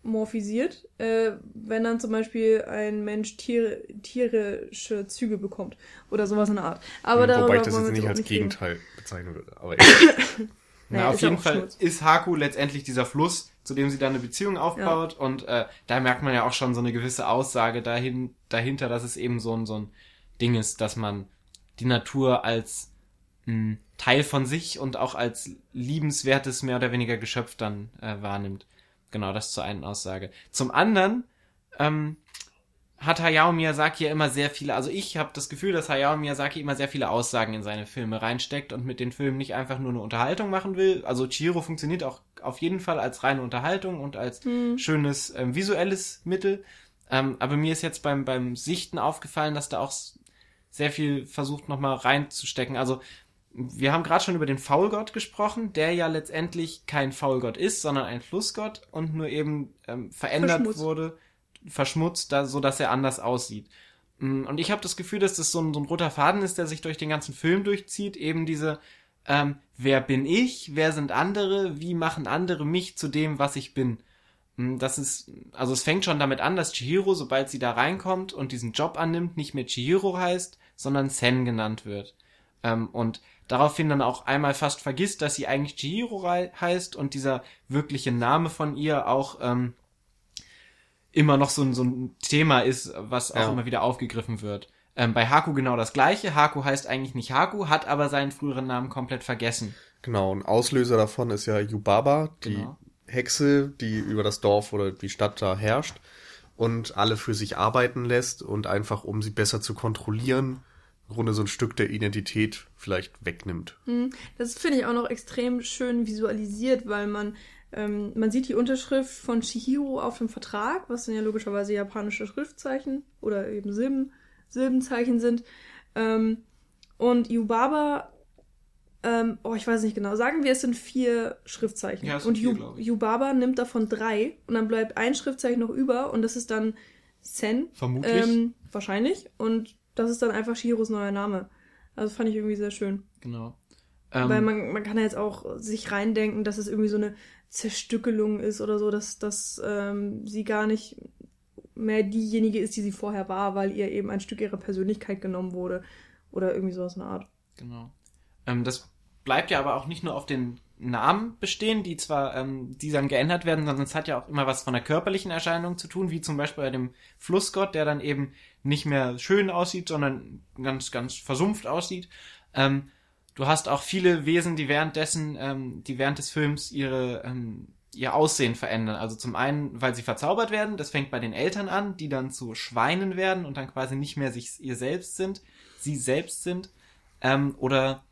morphisiert, äh, wenn dann zum Beispiel ein Mensch tier, tierische Züge bekommt oder sowas in der Art. Aber hm, Wobei ich das jetzt nicht als Gegenteil reden. bezeichnen würde. Aber naja, Na, auf jeden Fall Schmutz. ist Haku letztendlich dieser Fluss, zu dem sie dann eine Beziehung aufbaut ja. und äh, da merkt man ja auch schon so eine gewisse Aussage dahin, dahinter, dass es eben so ein, so ein Ding ist, dass man die Natur als mh, hm, Teil von sich und auch als liebenswertes mehr oder weniger Geschöpf dann äh, wahrnimmt. Genau, das zur einen Aussage. Zum anderen ähm, hat Hayao Miyazaki ja immer sehr viele, also ich habe das Gefühl, dass Hayao Miyazaki immer sehr viele Aussagen in seine Filme reinsteckt und mit den Filmen nicht einfach nur eine Unterhaltung machen will. Also Chiro funktioniert auch auf jeden Fall als reine Unterhaltung und als hm. schönes ähm, visuelles Mittel. Ähm, aber mir ist jetzt beim, beim Sichten aufgefallen, dass da auch sehr viel versucht nochmal reinzustecken. Also wir haben gerade schon über den Faulgott gesprochen, der ja letztendlich kein Faulgott ist, sondern ein Flussgott und nur eben ähm, verändert verschmutzt. wurde, verschmutzt, da, so dass er anders aussieht. Mm, und ich habe das Gefühl, dass das so ein, so ein roter Faden ist, der sich durch den ganzen Film durchzieht, eben diese ähm, wer bin ich, wer sind andere, wie machen andere mich zu dem, was ich bin. Mm, das ist, also es fängt schon damit an, dass Chihiro, sobald sie da reinkommt und diesen Job annimmt, nicht mehr Chihiro heißt, sondern Sen genannt wird. Ähm, und daraufhin dann auch einmal fast vergisst, dass sie eigentlich Chihiro heißt und dieser wirkliche Name von ihr auch ähm, immer noch so ein, so ein Thema ist, was auch ja. immer wieder aufgegriffen wird. Ähm, bei Haku genau das gleiche. Haku heißt eigentlich nicht Haku, hat aber seinen früheren Namen komplett vergessen. Genau, ein Auslöser davon ist ja Yubaba, die genau. Hexe, die über das Dorf oder die Stadt da herrscht und alle für sich arbeiten lässt und einfach, um sie besser zu kontrollieren, im Grunde so ein Stück der Identität vielleicht wegnimmt. Hm, Das finde ich auch noch extrem schön visualisiert, weil man, ähm, man sieht die Unterschrift von Chihiro auf dem Vertrag, was dann ja logischerweise japanische Schriftzeichen oder eben Silben, Silbenzeichen sind. Ähm, und Yubaba, ähm, oh, ich weiß nicht genau, sagen wir, es sind vier Schriftzeichen. Ja, es sind und vier, Yu-. Yubaba nimmt davon drei und dann bleibt ein Schriftzeichen noch über und das ist dann Sen. Vermutlich. Ähm, wahrscheinlich. Und das ist dann einfach Shihiros neuer Name. Also fand ich irgendwie sehr schön. Genau. Ähm, Weil man, man kann ja jetzt auch sich reindenken, dass es irgendwie so eine Zerstückelung ist oder so, dass, dass ähm, sie gar nicht mehr diejenige ist, die sie vorher war, weil ihr eben ein Stück ihrer Persönlichkeit genommen wurde. Oder irgendwie sowas in der Art. Genau. Ähm, das bleibt ja aber auch nicht nur auf den Namen bestehen, die zwar, ähm, die dann geändert werden, sondern es hat ja auch immer was von der körperlichen Erscheinung zu tun, wie zum Beispiel bei dem Flussgott, der dann eben nicht mehr schön aussieht, sondern ganz, ganz versumpft aussieht. Ähm, du hast auch viele Wesen, die währenddessen, ähm, die während des Films ihre, ähm, ihr Aussehen verändern. Also zum einen, weil sie verzaubert werden, das fängt bei den Eltern an, die dann zu Schweinen werden und dann quasi nicht mehr sich ihr selbst sind, sie selbst sind. Ähm, oder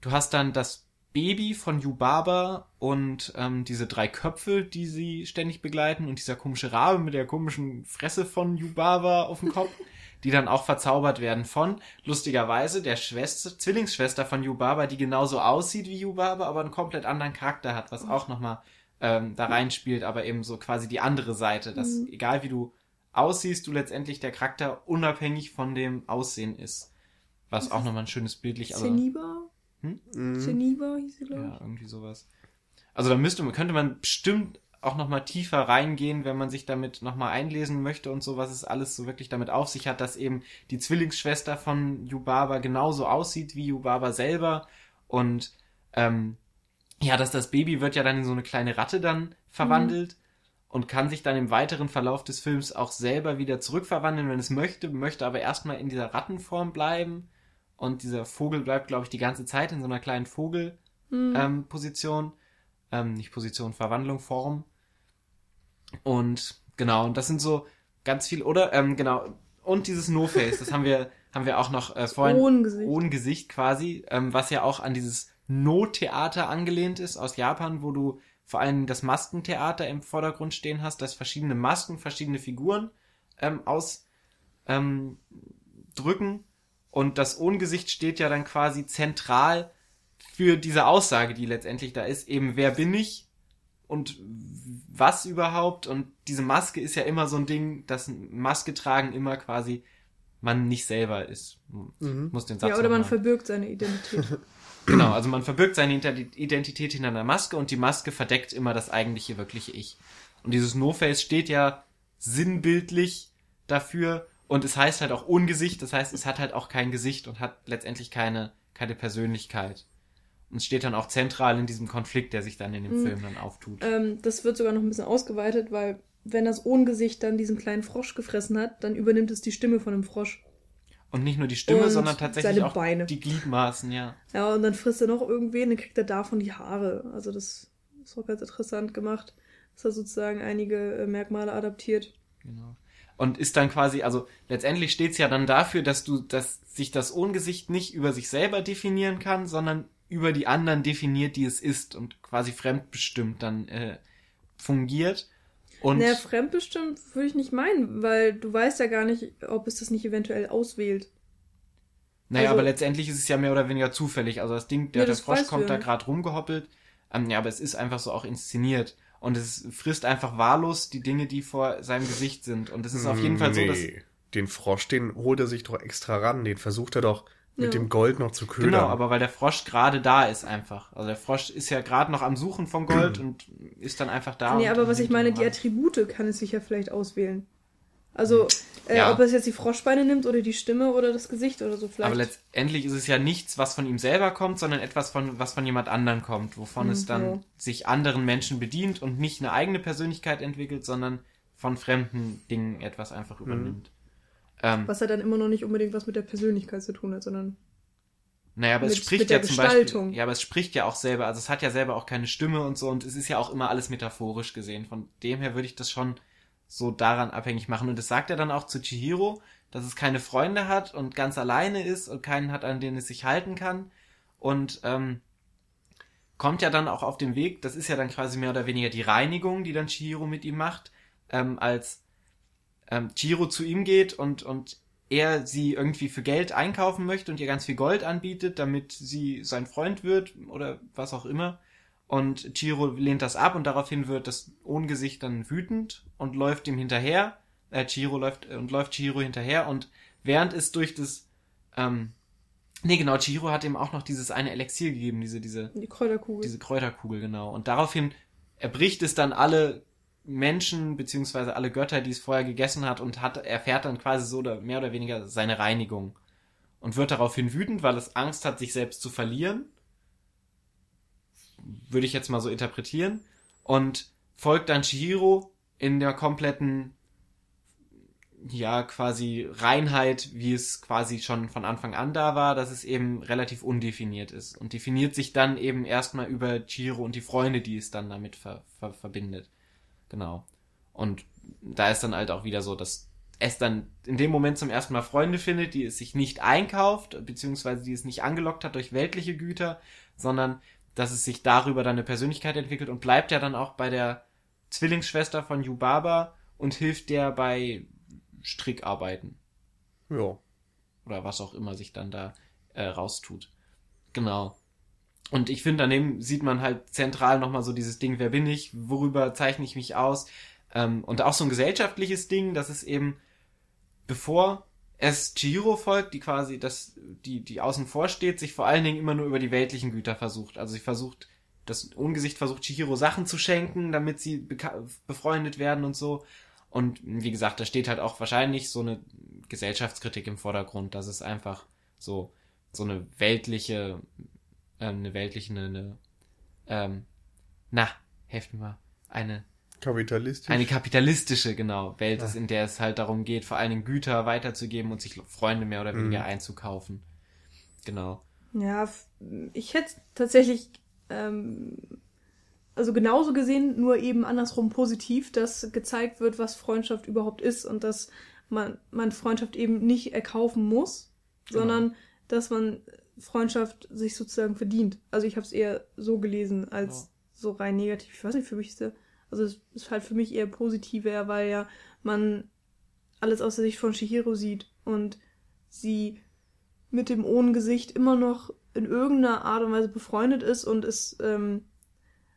du hast dann das Baby von Yubaba und ähm, diese drei Köpfe, die sie ständig begleiten und dieser komische Rabe mit der komischen Fresse von Yubaba auf dem Kopf, die dann auch verzaubert werden von, lustigerweise, der Schwester, Zwillingsschwester von Yubaba, die genauso aussieht wie Yubaba, aber einen komplett anderen Charakter hat, was auch nochmal ähm, da reinspielt, aber eben so quasi die andere Seite, dass Mhm. egal wie du aussiehst, du letztendlich der Charakter unabhängig von dem Aussehen ist. Was auch nochmal ein schönes bildlich, Zeniba? Mhm. Zeniba hieß sie, glaube ich. ja, irgendwie sowas. Also da müsste könnte man bestimmt auch nochmal tiefer reingehen, wenn man sich damit nochmal einlesen möchte und so, was es alles so wirklich damit auf sich hat, dass eben die Zwillingsschwester von Yubaba genauso aussieht wie Yubaba selber. Und ähm, ja, dass das Baby wird ja dann in so eine kleine Ratte dann verwandelt und kann sich dann im weiteren Verlauf des Films auch selber wieder zurückverwandeln, wenn es möchte, möchte aber erstmal in dieser Rattenform bleiben. Und dieser Vogel bleibt, glaube ich, die ganze Zeit in so einer kleinen Vogel Hm. ähm, ähm, nicht Position, Verwandlung, Form. Und genau, und das sind so ganz viel, oder? Ähm, genau. Und dieses No-Face, das haben wir, haben wir auch noch äh, vorhin. Ohne Gesicht. Ohne Gesicht quasi, ähm, was ja auch an dieses No-Theater angelehnt ist aus Japan, wo du vor allem das Maskentheater im Vordergrund stehen hast, dass verschiedene Masken, verschiedene Figuren ähm, aus ähm, drücken und das Ohngesicht steht ja dann quasi zentral für diese Aussage, die letztendlich da ist, eben wer bin ich und was überhaupt und diese Maske ist ja immer so ein Ding, dass Maske tragen immer quasi man nicht selber ist. Mhm. Muss den Satz Ja, oder man verbirgt seine Identität. Genau, also man verbirgt seine Identi- Identität hinter einer Maske und die Maske verdeckt immer das eigentliche, wirkliche Ich. Und dieses No-Face steht ja sinnbildlich dafür und es heißt halt auch Ungesicht, das heißt, es hat halt auch kein Gesicht und hat letztendlich keine, keine Persönlichkeit. Und es steht dann auch zentral in diesem Konflikt, der sich dann in dem Mhm. Film dann auftut. ähm, das wird sogar noch ein bisschen ausgeweitet, weil wenn das Ohngesicht dann diesen kleinen Frosch gefressen hat, dann übernimmt es die Stimme von dem Frosch. Und nicht nur die Stimme, und sondern tatsächlich seine auch Beine. die Gliedmaßen, ja. Ja, und dann frisst er noch irgendwen, dann kriegt er davon die Haare. Also das ist auch ganz interessant gemacht, dass er sozusagen einige äh, Merkmale adaptiert. Genau. Und ist dann quasi, also letztendlich steht es ja dann dafür, dass du, dass sich das Ohngesicht nicht über sich selber definieren kann, sondern über die anderen definiert, die es ist und quasi fremdbestimmt dann äh, fungiert. Und naja, fremdbestimmt würde ich nicht meinen, weil du weißt ja gar nicht, ob es das nicht eventuell auswählt. naja, also- aber letztendlich ist es ja mehr oder weniger zufällig. Also das Ding, der, Ja, der das Frosch weißt du kommt da gerade rumgehoppelt. Ähm, ja, aber es ist einfach so auch inszeniert. Und es frisst einfach wahllos die Dinge, die vor seinem Gesicht sind. Und es ist auf jeden Fall so, dass Nee, den Frosch, den holt er sich doch extra ran. Den versucht er doch mit Ja. dem Gold noch zu ködern. Genau, aber weil der Frosch gerade da ist einfach. Also der Frosch ist ja gerade noch am Suchen von Gold und ist dann einfach da. nee, aber was ich meine, die. Attribute kann es sich ja vielleicht auswählen. Also, äh, Ja. ob es jetzt die Froschbeine nimmt oder die Stimme oder das Gesicht oder so vielleicht. Aber letztendlich ist es ja nichts, was von ihm selber kommt, sondern etwas, von, was von jemand anderen kommt, wovon Hm, es dann ja. sich anderen Menschen bedient und nicht eine eigene Persönlichkeit entwickelt, sondern von fremden Dingen etwas einfach übernimmt. Ähm, was ja dann immer noch nicht unbedingt was mit der Persönlichkeit zu tun hat, sondern Naja, aber es Mit- spricht mit der ja zum Gestaltung. Beispiel. Ja, aber es spricht ja auch selber. Also es hat ja selber auch keine Stimme und so und es ist ja auch immer alles metaphorisch gesehen. Von dem her würde ich das schon so daran abhängig machen. Und das sagt er dann auch zu Chihiro, dass es keine Freunde hat und ganz alleine ist und keinen hat, an den es sich halten kann. Und ähm, kommt ja dann auch auf den Weg, das ist ja dann quasi mehr oder weniger die Reinigung, die dann Chihiro mit ihm macht, ähm, als ähm, Chihiro zu ihm geht und, und er sie irgendwie für Geld einkaufen möchte und ihr ganz viel Gold anbietet, damit sie sein Freund wird oder was auch immer. Und Chihiro lehnt das ab und daraufhin wird das Ohngesicht dann wütend und läuft ihm hinterher. Äh, Chihiro läuft äh, und läuft Chihiro hinterher und während es durch das ähm, Nee, genau, Chihiro hat ihm auch noch dieses eine Elixier gegeben, diese, diese, Die Kräuterkugel. diese Kräuterkugel, genau. Und daraufhin erbricht es dann alle Menschen, beziehungsweise alle Götter, die es vorher gegessen hat und hat, erfährt dann quasi so oder mehr oder weniger seine Reinigung. Und wird daraufhin wütend, weil es Angst hat, sich selbst zu verlieren. Würde ich jetzt mal so interpretieren. Und folgt dann Chihiro in der kompletten, ja, quasi Reinheit, wie es quasi schon von Anfang an da war, dass es eben relativ undefiniert ist. Und definiert sich dann eben erstmal über Chihiro und die Freunde, die es dann damit ver ver verbindet. Genau. Und da ist dann halt auch wieder so, dass es dann in dem Moment zum ersten Mal Freunde findet, die es sich nicht einkauft, beziehungsweise die es nicht angelockt hat durch weltliche Güter, sondern dass es sich darüber dann eine Persönlichkeit entwickelt und bleibt ja dann auch bei der Zwillingsschwester von Yubaba und hilft der bei Strickarbeiten Ja. oder was auch immer sich dann da äh, raustut. Genau. Und ich finde, daneben sieht man halt zentral nochmal so dieses Ding, wer bin ich, worüber zeichne ich mich aus. Ähm, und auch so ein gesellschaftliches Ding, dass es eben, bevor es Chihiro folgt, die quasi das, die, die außen vor steht, sich vor allen Dingen immer nur über die weltlichen Güter versucht. Also sie versucht, das Ungesicht versucht Chihiro Sachen zu schenken, damit sie befreundet werden und so. Und wie gesagt, da steht halt auch wahrscheinlich so eine Gesellschaftskritik im Vordergrund, dass es einfach so, so eine weltliche, ähm, eine weltliche, eine, eine ähm, na, helft mir mal, eine, Kapitalistisch. eine kapitalistische, genau, Welt Ja. ist, in der es halt darum geht, vor allen Dingen Güter weiterzugeben und sich Freunde mehr oder weniger Mhm. einzukaufen. Genau. Ja, ich hätte tatsächlich, ähm, also genauso gesehen, nur eben andersrum positiv, dass gezeigt wird, was Freundschaft überhaupt ist und dass man, man Freundschaft eben nicht erkaufen muss, Genau. sondern dass man Freundschaft sich sozusagen verdient. Also ich habe es eher so gelesen als Ja. so rein negativ. Ich weiß nicht, für mich ist der, also es ist halt für mich eher positiver, weil ja man alles aus der Sicht von Shihiro sieht und sie mit dem Ohnengesicht immer noch in irgendeiner Art und Weise befreundet ist und es ähm,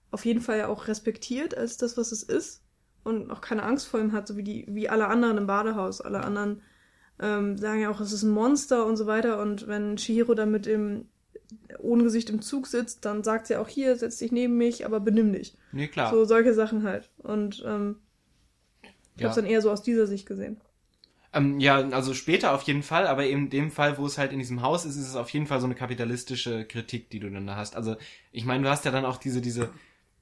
auf jeden Fall ja auch respektiert als das, was es ist und auch keine Angst vor ihm hat, so wie die, wie alle anderen im Badehaus. Alle anderen ähm, sagen ja auch, es ist ein Monster und so weiter. Und wenn Shihiro dann mit dem Ohnengesicht im Zug sitzt, dann sagt sie auch hier, setz dich neben mich, aber benimm dich. Nee, klar. So solche Sachen halt. Und ähm, ich Ja. hab's dann eher so aus dieser Sicht gesehen. Ähm, ja, also später auf jeden Fall, aber in dem Fall, wo es halt in diesem Haus ist, ist es auf jeden Fall so eine kapitalistische Kritik, die du dann da hast. Also, ich meine, du hast ja dann auch diese, diese,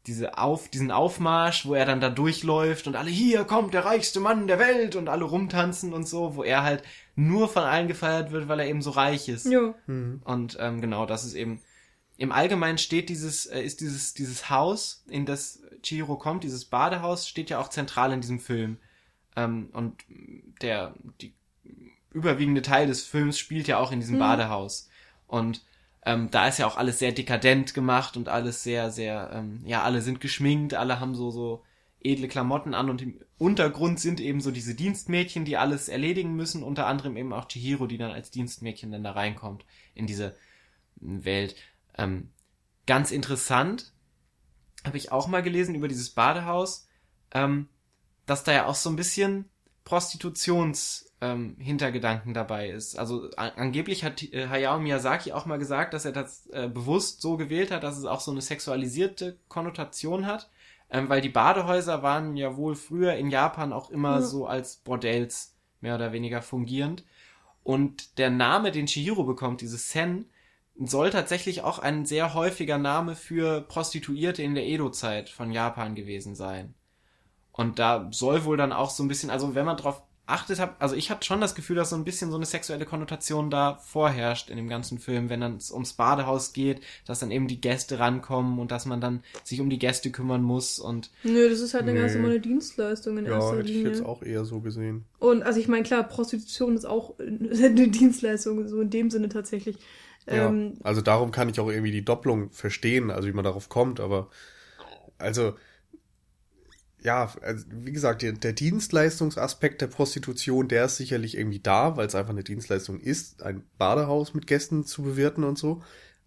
diese auf, diesen Aufmarsch, wo er dann da durchläuft und alle, hier kommt der reichste Mann der Welt und alle rumtanzen und so, wo er halt nur von allen gefeiert wird, weil er eben so reich ist. Ja. Mhm. Und ähm, genau, das ist eben im Allgemeinen steht dieses äh, ist dieses dieses Haus, in das Chihiro kommt, dieses Badehaus steht ja auch zentral in diesem Film. Ähm, und der die überwiegende Teil des Films spielt ja auch in diesem Mhm. Badehaus. Und ähm, da ist ja auch alles sehr dekadent gemacht und alles sehr sehr ähm, ja alle sind geschminkt, alle haben so so edle Klamotten an und im Untergrund sind eben so diese Dienstmädchen, die alles erledigen müssen, unter anderem eben auch Chihiro, die dann als Dienstmädchen dann da reinkommt in diese Welt. Ähm, ganz interessant, habe ich auch mal gelesen über dieses Badehaus, ähm, dass da ja auch so ein bisschen Prostitutions ähm, Hintergedanken dabei ist. Also a- angeblich hat äh, Hayao Miyazaki auch mal gesagt, dass er das äh, bewusst so gewählt hat, dass es auch so eine sexualisierte Konnotation hat, ähm, weil die Badehäuser waren ja wohl früher in Japan auch immer Ja. so als Bordells mehr oder weniger fungierend. Und der Name, den Chihiro bekommt, dieses Sen, soll tatsächlich auch ein sehr häufiger Name für Prostituierte in der Edo-Zeit von Japan gewesen sein. Und da soll wohl dann auch so ein bisschen, also wenn man drauf beachtet habe, also ich hatte schon das Gefühl, dass so ein bisschen so eine sexuelle Konnotation da vorherrscht in dem ganzen Film, wenn dann es ums Badehaus geht, dass dann eben die Gäste rankommen und dass man dann sich um die Gäste kümmern muss und. Nö, das ist halt eine Nee. ganz normale Dienstleistung in Ja, erster hätte ich Linie. jetzt auch eher so gesehen. Und also ich meine, klar, Prostitution ist auch eine Dienstleistung, so in dem Sinne tatsächlich. Ähm, ja, also darum kann ich auch irgendwie die Doppelung verstehen, also wie man darauf kommt, aber also ja, also wie gesagt, der, der Dienstleistungsaspekt der Prostitution, der ist sicherlich irgendwie da, weil es einfach eine Dienstleistung ist, ein Badehaus mit Gästen zu bewirten und so.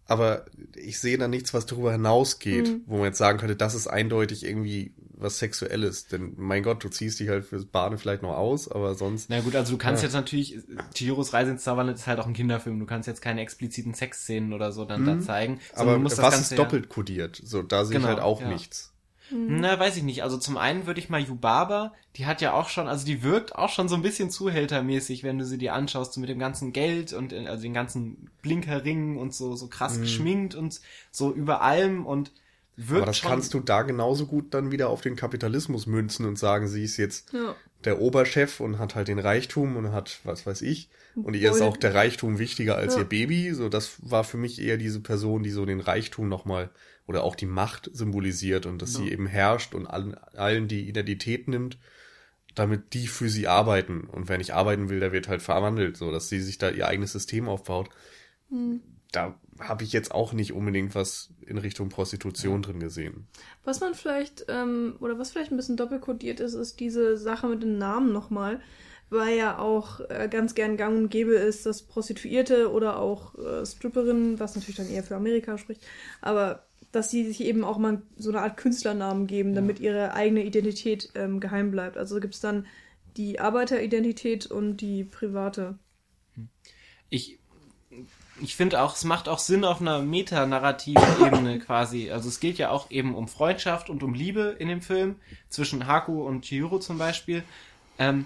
Aber ich sehe da nichts, was darüber hinausgeht, Mhm. wo man jetzt sagen könnte, das ist eindeutig irgendwie was Sexuelles. Denn mein Gott, du ziehst dich halt fürs Baden vielleicht noch aus, aber sonst. Na gut, also du kannst Ja. jetzt natürlich, Chihiros Reise ins Zauberland ist halt auch ein Kinderfilm, du kannst jetzt keine expliziten Sexszenen oder so dann da zeigen. Mhm. aber du musst das was Ganze ist ja- doppelt kodiert? So, da sehe ich Genau, halt auch ja. nichts. Na, weiß ich nicht. Also zum einen würde ich mal Yubaba, die hat ja auch schon, also die wirkt auch schon so ein bisschen zuhältermäßig, wenn du sie dir anschaust, so mit dem ganzen Geld und äh, also den ganzen Blinkerringen und so so krass geschminkt und so über allem und wirkt Mhm. Aber das schon. kannst du da genauso gut dann wieder auf den Kapitalismus münzen und sagen, sie ist jetzt ja. der Oberchef und hat halt den Reichtum und hat, was weiß ich, und ihr ist auch der Reichtum wichtiger als Ja. ihr Baby. So, das war für mich eher diese Person, die so den Reichtum nochmal oder auch die Macht symbolisiert und dass Ja. sie eben herrscht und allen, allen die Identität nimmt, damit die für sie arbeiten. Und wer nicht arbeiten will, der wird halt verwandelt, so dass sie sich da ihr eigenes System aufbaut. Da habe ich jetzt auch nicht unbedingt was in Richtung Prostitution drin gesehen. Was man vielleicht, ähm, oder was vielleicht ein bisschen doppelkodiert ist, ist diese Sache mit den Namen nochmal. Weil ja auch äh, ganz gern gang und gäbe ist, dass Prostituierte oder auch äh, Stripperinnen, was natürlich dann eher für Amerika spricht, aber dass sie sich eben auch mal so eine Art Künstlernamen geben, damit ihre eigene Identität ähm, geheim bleibt. Also gibt es dann die Arbeiteridentität und die private. ich ich finde auch, es macht auch Sinn auf einer metanarrativen Ebene quasi. Also es geht ja auch eben um Freundschaft und um Liebe in dem Film zwischen Haku und Chihiro zum Beispiel. Ähm,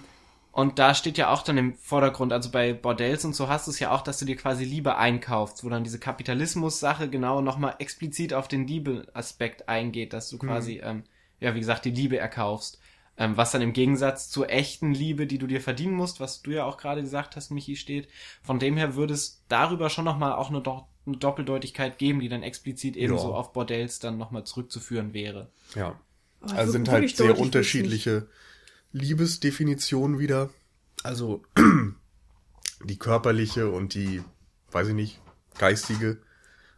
und da steht ja auch dann im Vordergrund, also bei Bordells und so hast du es ja auch, dass du dir quasi Liebe einkaufst, wo dann diese Kapitalismus-Sache genau nochmal explizit auf den Liebe-Aspekt eingeht, dass du quasi, ähm, ja, wie gesagt, die Liebe erkaufst. Ähm, was dann im Gegensatz zur echten Liebe, die du dir verdienen musst, was du ja auch gerade gesagt hast, Michi, steht. Von dem her würde es darüber schon nochmal auch eine, Do eine Doppeldeutigkeit geben, die dann explizit eben Ja. so auf Bordells dann nochmal zurückzuführen wäre. Ja. Also wir- sind halt sehr unterschiedliche Liebesdefinitionen wieder. Also die körperliche und die, weiß ich nicht, geistige.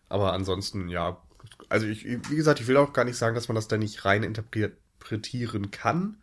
Aber ansonsten, ja. Also ich, wie gesagt, ich will auch gar nicht sagen, dass man das da nicht rein interpretieren kann.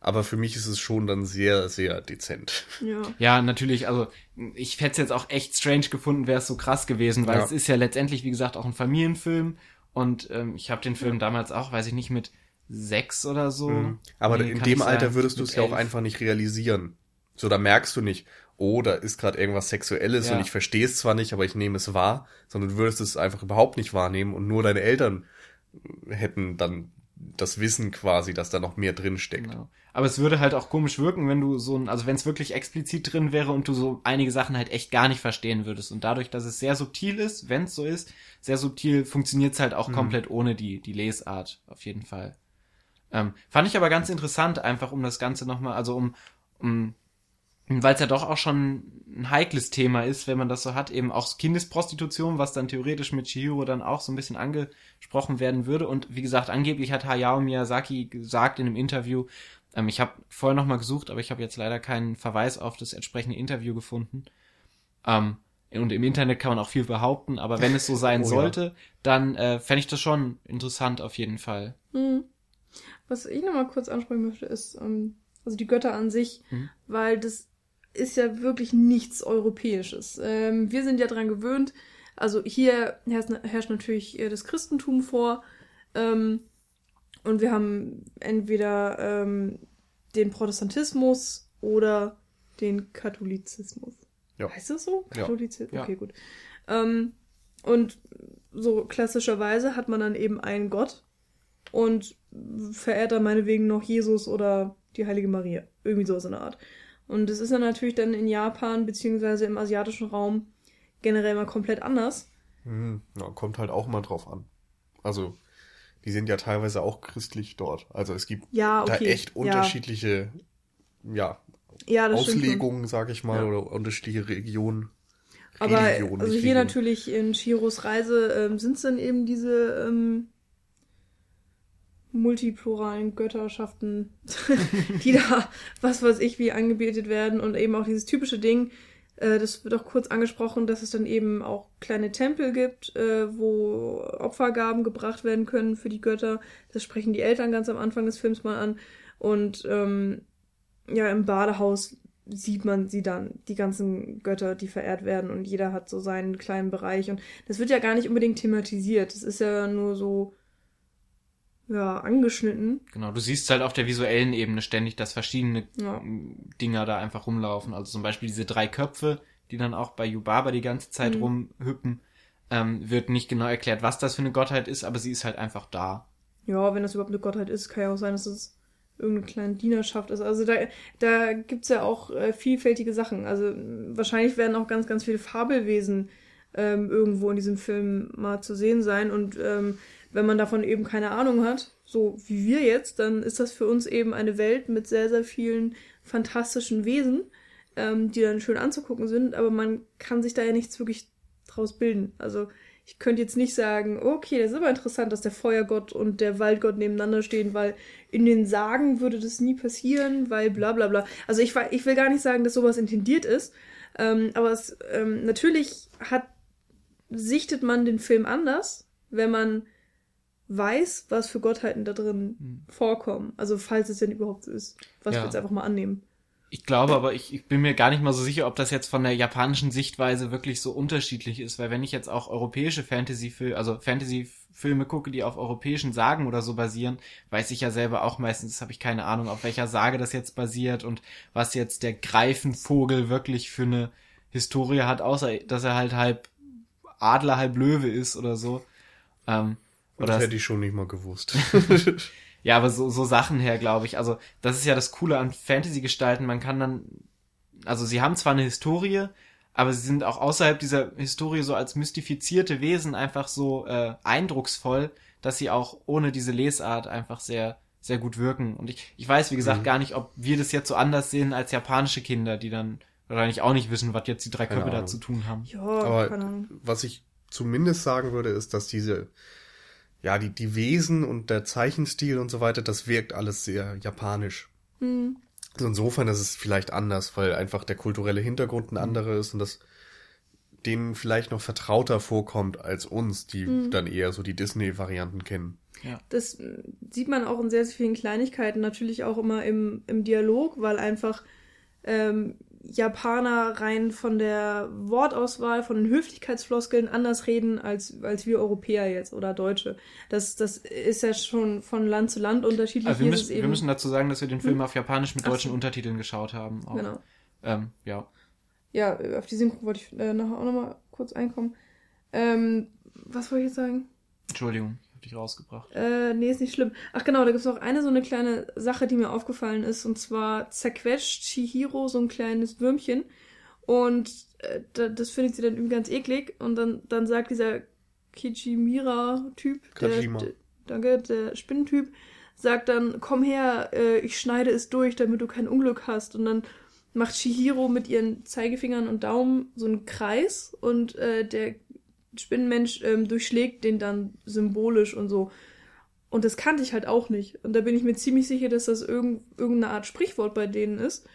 Aber für mich ist es schon dann sehr, sehr dezent. Ja. Ja, natürlich, also ich hätte es jetzt auch echt strange gefunden, wäre es so krass gewesen, weil Ja. es ist ja letztendlich, wie gesagt, auch ein Familienfilm und ähm, ich habe den Film damals auch, weiß ich nicht, mit sechs oder so. Mhm. Aber Nee, in dem Alter würdest du es ja auch einfach nicht realisieren. So, da merkst du nicht, oh, da ist gerade irgendwas Sexuelles Ja. und ich verstehe es zwar nicht, aber ich nehme es wahr, sondern du würdest es einfach überhaupt nicht wahrnehmen und nur deine Eltern hätten dann das Wissen quasi, dass da noch mehr drin steckt. Genau. Aber es würde halt auch komisch wirken, wenn du so ein, also wenn es wirklich explizit drin wäre und du so einige Sachen halt echt gar nicht verstehen würdest. Und dadurch, dass es sehr subtil ist, wenn es so ist, sehr subtil, funktioniert es halt auch komplett ohne die, die Lesart, auf jeden Fall. Ähm, fand ich aber ganz interessant, einfach um das Ganze nochmal, also um, um weil es ja doch auch schon ein heikles Thema ist, wenn man das so hat, eben auch Kindesprostitution, was dann theoretisch mit Chihiro dann auch so ein bisschen angesprochen werden würde. Und wie gesagt, angeblich hat Hayao Miyazaki gesagt in einem Interview, ähm, ich habe vorher nochmal gesucht, aber ich habe jetzt leider keinen Verweis auf das entsprechende Interview gefunden. Ähm, und im Internet kann man auch viel behaupten, aber wenn es so sein Oh ja. sollte, dann äh, fände ich das schon interessant auf jeden Fall. Mhm. Was ich nochmal kurz ansprechen möchte, ist, ähm, also die Götter an sich, Mhm. weil das ist ja wirklich nichts Europäisches. Ähm, wir sind ja dran gewöhnt, also hier herrscht, natürlich eher das Christentum vor, ähm, und wir haben entweder ähm, den Protestantismus oder den Katholizismus. Ja. Heißt das so? Katholizismus? Ja. Okay, gut. Ähm, und so klassischerweise hat man dann eben einen Gott und verehrt dann meinetwegen noch Jesus oder die Heilige Maria. Irgendwie so in der Art. Und das ist dann natürlich dann in Japan beziehungsweise im asiatischen Raum generell mal komplett anders. Mhm. Ja, kommt halt auch mal drauf an. Also, die sind ja teilweise auch christlich dort. Also es gibt Ja, da okay. echt ja. unterschiedliche, ja, Ja. Auslegungen, sage ich mal, oder unterschiedliche Regionen. Aber Religion, also hier natürlich in Chiros Reise ähm, sind es dann eben diese ähm, multipluralen Götterschaften, die da, was weiß ich, wie angebetet werden und eben auch dieses typische Ding, äh, das wird auch kurz angesprochen, dass es dann eben auch kleine Tempel gibt, äh, wo Opfergaben gebracht werden können für die Götter. Das sprechen die Eltern ganz am Anfang des Films mal an. Und ähm, ja, im Badehaus sieht man sie dann, die ganzen Götter, die verehrt werden und jeder hat so seinen kleinen Bereich und das wird ja gar nicht unbedingt thematisiert. Das ist ja nur so, ja, angeschnitten. Genau, du siehst halt auf der visuellen Ebene ständig, dass verschiedene Ja. Dinger da einfach rumlaufen. Also zum Beispiel diese drei Köpfe, die dann auch bei Yubaba die ganze Zeit Mhm. rumhüppen. Ähm, wird nicht genau erklärt, was das für eine Gottheit ist, aber sie ist halt einfach da. Ja, wenn das überhaupt eine Gottheit ist, kann ja auch sein, dass es irgendeine kleine Dienerschaft ist. Also da, da gibt's ja auch äh, vielfältige Sachen. Also wahrscheinlich werden auch ganz, ganz viele Fabelwesen ähm, irgendwo in diesem Film mal zu sehen sein. Und ähm, wenn man davon eben keine Ahnung hat, so wie wir jetzt, dann ist das für uns eben eine Welt mit sehr, sehr vielen fantastischen Wesen, ähm, die dann schön anzugucken sind, aber man kann sich da ja nichts wirklich draus bilden. Also ich könnte jetzt nicht sagen, okay, das ist aber interessant, dass der Feuergott und der Waldgott nebeneinander stehen, weil in den Sagen würde das nie passieren, weil bla bla bla. Also ich, ich will gar nicht sagen, dass sowas intendiert ist, ähm, aber es, ähm, natürlich hat, sichtet man den Film anders, wenn man weiß, was für Gottheiten da drin Hm. vorkommen. Also falls es denn überhaupt so ist. Was Ja. wir jetzt einfach mal annehmen. Ich glaube aber, ich, ich bin mir gar nicht mal so sicher, ob das jetzt von der japanischen Sichtweise wirklich so unterschiedlich ist, weil wenn ich jetzt auch europäische Fantasy-Filme, also Fantasy-Filme gucke, die auf europäischen Sagen oder so basieren, weiß ich ja selber auch meistens, habe ich keine Ahnung, auf welcher Sage das jetzt basiert und was jetzt der Greifenvogel wirklich für eine Historie hat, außer dass er halt halb Adler, halb Löwe ist oder so. Ähm, oder das hätte ich schon nicht mal gewusst. ja, aber so, so Sachen her, glaube ich. Also, das ist ja das Coole an Fantasy-Gestalten. Man kann dann, also sie haben zwar eine Historie, aber sie sind auch außerhalb dieser Historie so als mystifizierte Wesen einfach so äh, eindrucksvoll, dass sie auch ohne diese Lesart einfach sehr, sehr gut wirken. Und ich, ich weiß, wie gesagt, Mhm. gar nicht, ob wir das jetzt so anders sehen als japanische Kinder, die dann wahrscheinlich auch nicht wissen, was jetzt die drei Köpfe da zu tun haben. Ja, Aber was ich zumindest sagen würde, ist, dass diese, ja, die, die Wesen und der Zeichenstil und so weiter, das wirkt alles sehr japanisch. Hm. Also insofern ist es vielleicht anders, weil einfach der kulturelle Hintergrund ein anderer ist und das denen vielleicht noch vertrauter vorkommt als uns, die Mhm. dann eher so die Disney-Varianten kennen. Das äh, sieht man auch in sehr, sehr vielen Kleinigkeiten, natürlich auch immer im, im Dialog, weil einfach ähm, Japaner rein von der Wortauswahl, von den Höflichkeitsfloskeln anders reden als, als wir Europäer jetzt oder Deutsche. Das, das ist ja schon von Land zu Land unterschiedlich. Also wir müssen, wir müssen dazu sagen, dass wir den Film auf Japanisch mit deutschen so. Untertiteln geschaut haben. Auch. Genau. Ähm, ja. Ja, auf die Synchro wollte ich äh, nachher auch nochmal kurz einkommen. Ähm, was wollte ich jetzt sagen? Entschuldigung, ich habe dich rausgebracht. Äh, nee, ist nicht schlimm. Ach genau, da gibt's noch eine so eine kleine Sache, die mir aufgefallen ist. Und zwar zerquetscht Chihiro so ein kleines Würmchen. Und äh, da, das findet sie dann irgendwie ganz eklig. Und dann, dann sagt dieser Kichimira-Typ, der, der, danke, der Spinnentyp, sagt dann, komm her, äh, ich schneide es durch, damit du kein Unglück hast. Und dann macht Chihiro mit ihren Zeigefingern und Daumen so einen Kreis und äh, der Spinnenmensch ähm, durchschlägt den dann symbolisch und so. Und das kannte ich halt auch nicht. Und da bin ich mir ziemlich sicher, dass das irgend, irgendeine Art Sprichwort bei denen ist.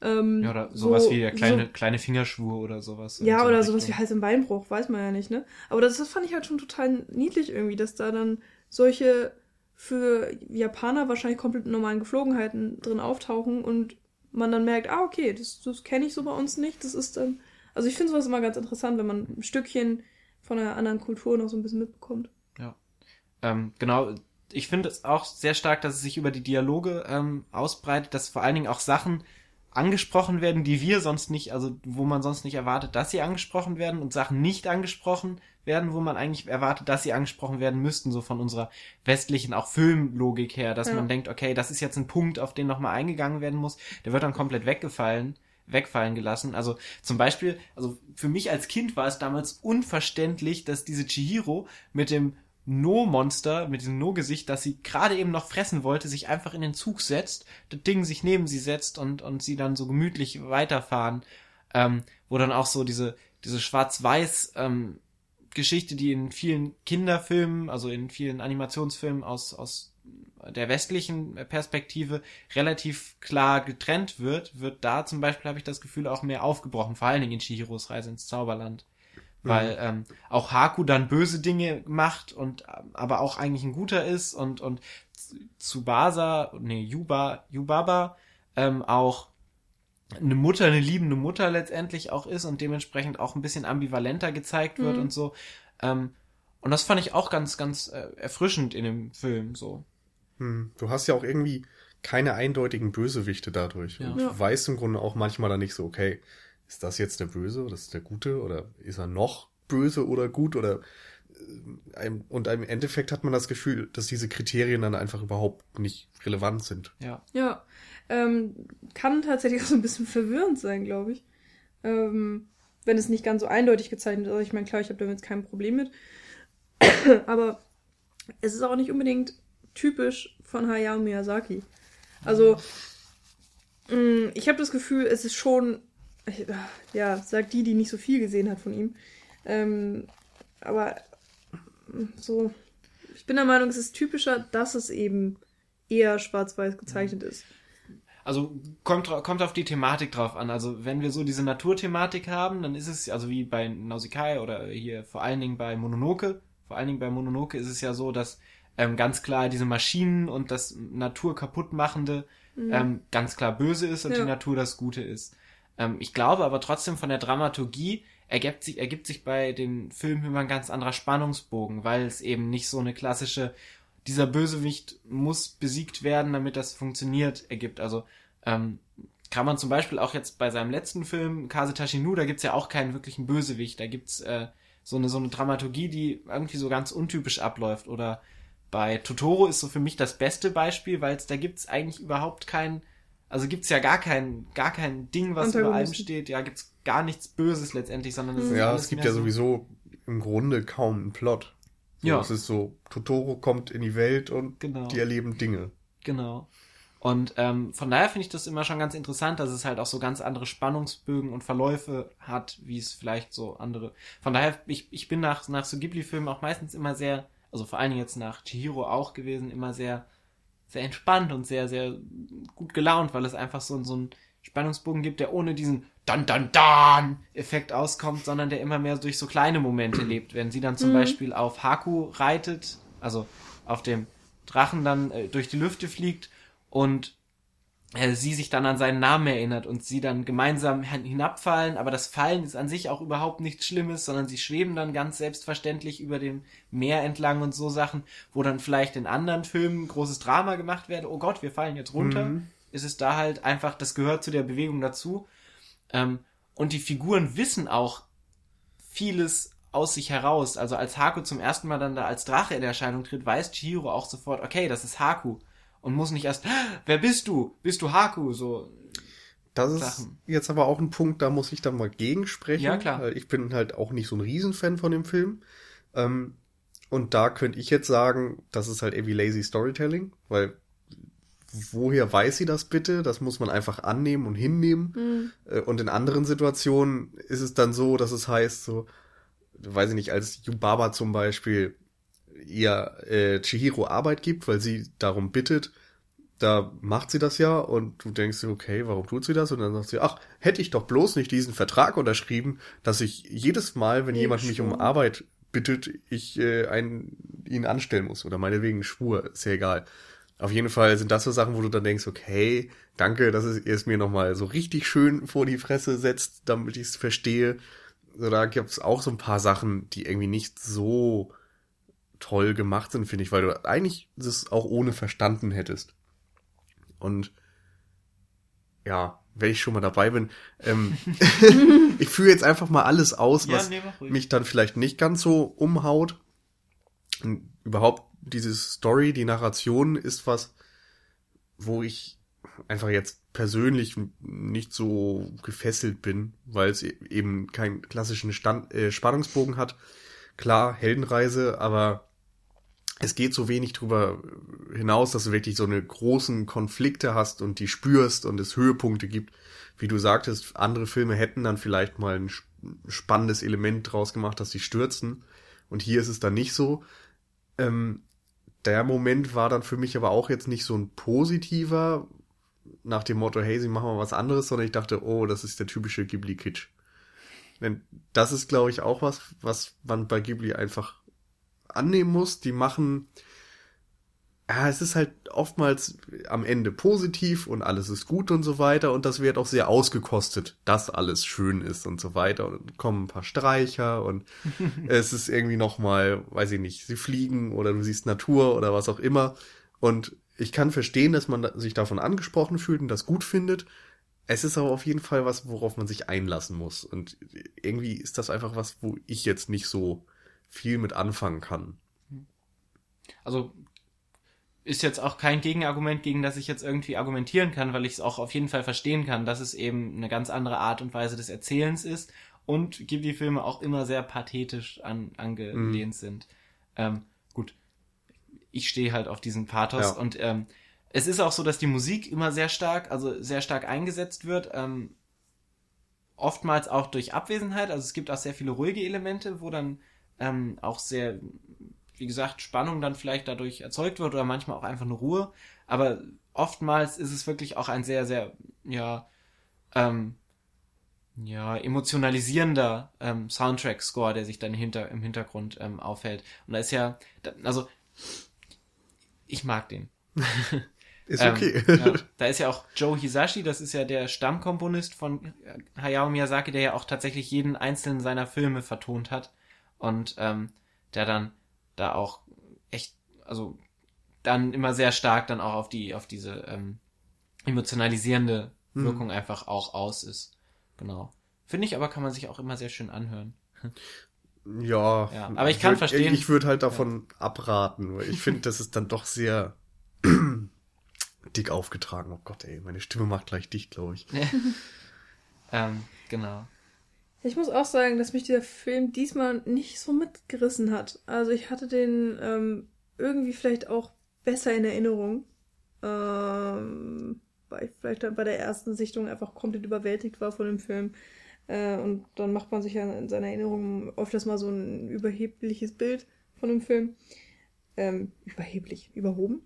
Ähm, Ja, oder sowas so- wie der kleine, So, kleine Fingerschwur oder sowas. ja, so oder sowas wie. Hals- und Beinbruch, weiß man ja nicht, ne? Aber das, das fand ich halt schon total niedlich irgendwie, dass da dann solche für Japaner wahrscheinlich komplett normalen Geflogenheiten drin auftauchen und man dann merkt, ah, okay, das, das kenne ich so bei uns nicht. Das ist dann. Also ich finde sowas immer ganz interessant, wenn man ein Stückchen von einer anderen Kultur noch so ein bisschen mitbekommt. Ähm, genau, ich finde es auch sehr stark, dass es sich über die Dialoge ähm, ausbreitet, dass vor allen Dingen auch Sachen angesprochen werden, die wir sonst nicht, also wo man sonst nicht erwartet, dass sie angesprochen werden und Sachen nicht angesprochen werden, wo man eigentlich erwartet, dass sie angesprochen werden müssten, so von unserer westlichen auch Filmlogik her, dass Ja. man denkt, okay, das ist jetzt ein Punkt, auf den nochmal eingegangen werden muss, der wird dann komplett weggefallen wegfallen gelassen. Also zum Beispiel, also für mich als Kind war es damals unverständlich, dass diese Chihiro mit dem No-Monster mit diesem No-Gesicht, das sie gerade eben noch fressen wollte, sich einfach in den Zug setzt, das Ding sich neben sie setzt und, und sie dann so gemütlich weiterfahren. Ähm, wo dann auch so diese, diese schwarz-weiß ähm, Geschichte, die in vielen Kinderfilmen, also in vielen Animationsfilmen aus, aus der westlichen Perspektive relativ klar getrennt wird, wird da zum Beispiel, habe ich das Gefühl, auch mehr aufgebrochen, vor allen Dingen in Chihiros Reise ins Zauberland. Weil ähm, auch Haku dann böse Dinge macht und aber auch eigentlich ein guter ist und, und Tsubasa, nee, Yuba, Yubaba ähm, auch eine Mutter, eine liebende Mutter letztendlich auch ist und dementsprechend auch ein bisschen ambivalenter gezeigt wird Mhm. und so. Ähm, und das fand ich auch ganz, ganz äh, erfrischend in dem Film so. Hm. Du hast ja auch irgendwie keine eindeutigen Bösewichte dadurch. Ja. Und Ja. du weißt im Grunde auch manchmal dann nicht so, okay, ist das jetzt der Böse oder ist das der Gute oder ist er noch böse oder gut oder äh, einem- und im Endeffekt hat man das Gefühl, dass diese Kriterien dann einfach überhaupt nicht relevant sind. Ja. Ja, ähm, kann tatsächlich auch so ein bisschen verwirrend sein, glaube ich. Ähm, wenn es nicht ganz so eindeutig gezeichnet ist. Also ich meine, klar, ich habe damit jetzt kein Problem mit. Aber es ist auch nicht unbedingt typisch von Hayao Miyazaki. Also, mh, ich habe das Gefühl, es ist schon, ja, sagt die, die nicht so viel gesehen hat von ihm. Ähm, aber mh, so, ich bin der Meinung, es ist typischer, dass es eben eher schwarz-weiß gezeichnet ist. Also kommt, kommt auf die Thematik drauf an. Also wenn wir so diese Naturthematik haben, dann ist es, also wie bei Nausicaa oder hier vor allen Dingen bei Mononoke, vor allen Dingen bei Mononoke ist es ja so, dass ähm, ganz klar diese Maschinen und das Natur kaputtmachende ähm, ganz klar böse ist und Ja. die Natur das Gute ist. Ähm, ich glaube aber trotzdem von der Dramaturgie ergibt sich, ergibt sich bei den Filmen immer ein ganz anderer Spannungsbogen, weil es eben nicht so eine klassische, dieser Bösewicht muss besiegt werden, damit das funktioniert, ergibt. Also ähm, kann man zum Beispiel auch jetzt bei seinem letzten Film, Kase Tashinu, da gibt's ja auch keinen wirklichen Bösewicht. Da gibt's äh, so eine so eine Dramaturgie, die irgendwie so ganz untypisch abläuft. Oder bei Totoro ist so für mich das beste Beispiel, weil es da gibt's eigentlich überhaupt kein, also gibt's ja gar kein gar kein Ding, was über allem steht. Ja, gibt's gar nichts Böses letztendlich, sondern es ist Ja, alles es gibt ja so- sowieso im Grunde kaum einen Plot. So, Ja. Es ist so, Totoro kommt in die Welt und Genau. die erleben Dinge. Genau. Und ähm, von daher finde ich das immer schon ganz interessant, dass es halt auch so ganz andere Spannungsbögen und Verläufe hat, wie es vielleicht so andere. Von daher, ich, ich bin nach, nach so Ghibli-Filmen auch meistens immer sehr, also vor allen Dingen jetzt nach Chihiro auch gewesen, immer sehr, sehr entspannt und sehr, sehr gut gelaunt, weil es einfach so, so einen Spannungsbogen gibt, der ohne diesen dann dann dann Effekt auskommt, sondern der immer mehr durch so kleine Momente lebt. Wenn sie dann zum Mhm. Beispiel auf Haku reitet, also auf dem Drachen dann äh, durch die Lüfte fliegt und sie sich dann an seinen Namen erinnert und sie dann gemeinsam hin- hinabfallen, aber das Fallen ist an sich auch überhaupt nichts Schlimmes, sondern sie schweben dann ganz selbstverständlich über dem Meer entlang und so Sachen, wo dann vielleicht in anderen Filmen großes Drama gemacht werde, oh Gott, wir fallen jetzt runter, Mhm. ist es da halt einfach, das gehört zu der Bewegung dazu. Ähm, und die Figuren wissen auch vieles aus sich heraus. Also als Haku zum ersten Mal dann da als Drache in Erscheinung tritt, weiß Chihiro auch sofort, okay, das ist Haku. Und muss nicht erst, "Ah, wer bist du? Bist du Haku? So, Das ist Sachen. jetzt aber auch ein Punkt, da muss ich dann mal gegensprechen. Ja, klar. Weil ich bin halt auch nicht so ein Riesenfan von dem Film. Ähm, und da könnte ich jetzt sagen, das ist halt irgendwie lazy Storytelling, weil woher weiß sie das bitte? Das muss man einfach annehmen und hinnehmen. Mhm. Äh, Und in anderen Situationen ist es dann so, dass es heißt, so, weiß ich nicht, als Yubaba zum Beispiel ihr äh, Chihiro Arbeit gibt, weil sie darum bittet, da macht sie das ja und du denkst dir, okay, warum tut sie das? Und dann sagt sie, ach, hätte ich doch bloß nicht diesen Vertrag unterschrieben, dass ich jedes Mal, wenn Nee, jemand mich um. Arbeit bittet, ich äh, einen, ihn anstellen muss. Oder meinetwegen Schwur, ist ja egal. Auf jeden Fall sind das so Sachen, wo du dann denkst, okay, danke, dass es ihr es mir nochmal so richtig schön vor die Fresse setzt, damit ich es verstehe. So, da gibt's auch so ein paar Sachen, die irgendwie nicht so toll gemacht sind, finde ich, weil du eigentlich das auch ohne verstanden hättest. Und ja, wenn ich schon mal dabei bin, ähm, ich führe jetzt einfach mal alles aus, was nee, mach ruhig. mich dann vielleicht nicht ganz so umhaut. Und überhaupt diese Story, die Narration ist was, wo ich einfach jetzt persönlich nicht so gefesselt bin, weil es e- eben keinen klassischen Stand, äh, Spannungsbogen hat. Klar, Heldenreise, aber es geht so wenig drüber hinaus, dass du wirklich so eine großen Konflikte hast und die spürst und es Höhepunkte gibt. Wie du sagtest, andere Filme hätten dann vielleicht mal ein spannendes Element draus gemacht, dass sie stürzen. Und hier ist es dann nicht so. Ähm, der Moment war dann für mich aber auch jetzt nicht so ein positiver, nach dem Motto, hey, sie machen mal was anderes, sondern ich dachte, oh, das ist der typische Ghibli-Kitsch. Denn das ist, glaube ich, auch was, was man bei Ghibli einfach annehmen muss. Die machen, ja, es ist halt oftmals am Ende positiv und alles ist gut und so weiter und das wird auch sehr ausgekostet, dass alles schön ist und so weiter und kommen ein paar Streicher und es ist irgendwie nochmal, weiß ich nicht, sie fliegen oder du siehst Natur oder was auch immer und ich kann verstehen, dass man sich davon angesprochen fühlt und das gut findet. Es ist aber auf jeden Fall was, worauf man sich einlassen muss und irgendwie ist das einfach was, wo ich jetzt nicht so viel mit anfangen kann. Also ist jetzt auch kein Gegenargument, gegen das ich jetzt irgendwie argumentieren kann, weil ich es auch auf jeden Fall verstehen kann, dass es eben eine ganz andere Art und Weise des Erzählens ist und Ghibli-Filme auch immer sehr pathetisch an, angelehnt mm. sind. Ähm, gut, ich stehe halt auf diesen Pathos ja. und ähm, es ist auch so, dass die Musik immer sehr stark, also sehr stark eingesetzt wird. Ähm, oftmals auch durch Abwesenheit. Also es gibt auch sehr viele ruhige Elemente, wo dann ähm, auch sehr, wie gesagt, Spannung dann vielleicht dadurch erzeugt wird oder manchmal auch einfach eine Ruhe. Aber oftmals ist es wirklich auch ein sehr, sehr, ja, ähm, ja, emotionalisierender ähm, Soundtrack-Score, der sich dann hinter, im Hintergrund ähm, aufhält. Und da ist ja, also, ich mag den. Ist okay. Ähm, ja, da ist ja auch Joe Hisashi, das ist ja der Stammkomponist von Hayao Miyazaki, der ja auch tatsächlich jeden einzelnen seiner Filme vertont hat und ähm, der dann da auch echt, also dann immer sehr stark dann auch auf die, auf diese ähm, emotionalisierende mhm. Wirkung mhm. einfach auch aus ist. Genau. Finde ich aber, kann man sich auch immer sehr schön anhören. Ja, ja aber ich kann würd, verstehen. Ich würde halt davon ja. abraten, weil ich finde, das ist dann doch sehr dick aufgetragen. Oh Gott, ey, meine Stimme macht gleich dicht, glaube ich. ähm, genau. Ich muss auch sagen, dass mich dieser Film diesmal nicht so mitgerissen hat. Also ich hatte den ähm, irgendwie vielleicht auch besser in Erinnerung. Ähm, weil ich vielleicht bei der ersten Sichtung einfach komplett überwältigt war von dem Film. Äh, und dann macht man sich ja in seiner Erinnerung öfters mal so ein überhebliches Bild von dem Film. Ähm, überheblich, überhoben?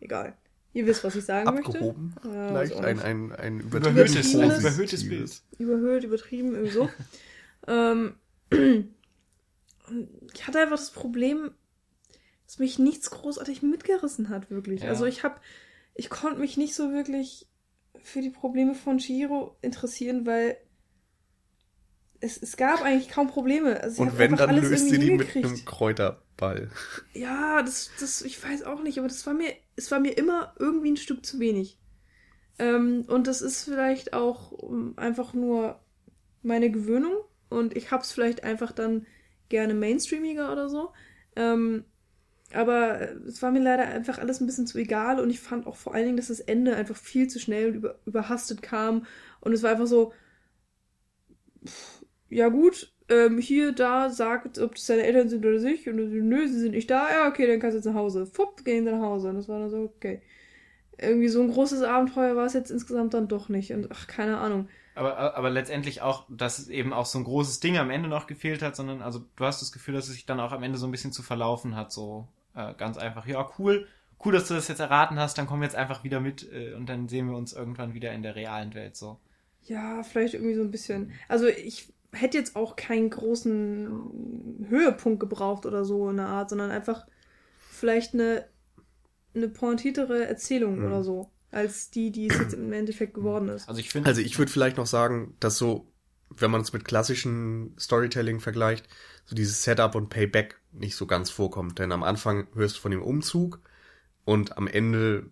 Egal. Ihr wisst, was ich sagen Abgehoben. möchte. Ja, Vielleicht ein, ein, ein überhöhtes, überhöhtes Bild. Überhöht, übertrieben, irgendwie so. ähm, ich hatte einfach das Problem, dass mich nichts großartig mitgerissen hat, wirklich. Ja. Also ich habe, ich konnte mich nicht so wirklich für die Probleme von Shiro interessieren, weil es, es gab eigentlich kaum Probleme. Also Und wenn, dann löst sie die mit einem Kräuterball. Ja, das, das, ich weiß auch nicht, aber das war mir, es war mir immer irgendwie ein Stück zu wenig. Ähm, und das ist vielleicht auch um, einfach nur meine Gewöhnung und ich hab's vielleicht einfach dann gerne mainstreamiger oder so. Ähm, aber es war mir leider einfach alles ein bisschen zu egal und ich fand auch vor allen Dingen, dass das Ende einfach viel zu schnell und über, überhastet kam und es war einfach so, pff, ja gut, ähm, hier, da, sagt, ob das seine Eltern sind oder nicht. Und nö, sie sind nicht da. Ja, okay, dann kannst du jetzt nach Hause. Fupp, gehen sie nach Hause. Und das war dann so, okay. Irgendwie so ein großes Abenteuer war es jetzt insgesamt dann doch nicht. Und ach, keine Ahnung. Aber, aber letztendlich auch, dass es eben auch so ein großes Ding am Ende noch gefehlt hat, sondern also du hast das Gefühl, dass es sich dann auch am Ende so ein bisschen zu verlaufen hat. So äh, ganz einfach, ja, cool, cool, dass du das jetzt erraten hast, dann kommen wir jetzt einfach wieder mit äh, und dann sehen wir uns irgendwann wieder in der realen Welt so. Ja, vielleicht irgendwie so ein bisschen. Also ich hätte jetzt auch keinen großen Höhepunkt gebraucht oder so in der Art, sondern einfach vielleicht eine, eine pointiertere Erzählung mhm. oder so, als die, die es jetzt im Endeffekt geworden ist. Also ich finde. Also ich würde vielleicht noch sagen, dass so, wenn man es mit klassischen Storytelling vergleicht, so dieses Setup und Payback nicht so ganz vorkommt. Denn am Anfang hörst du von dem Umzug und am Ende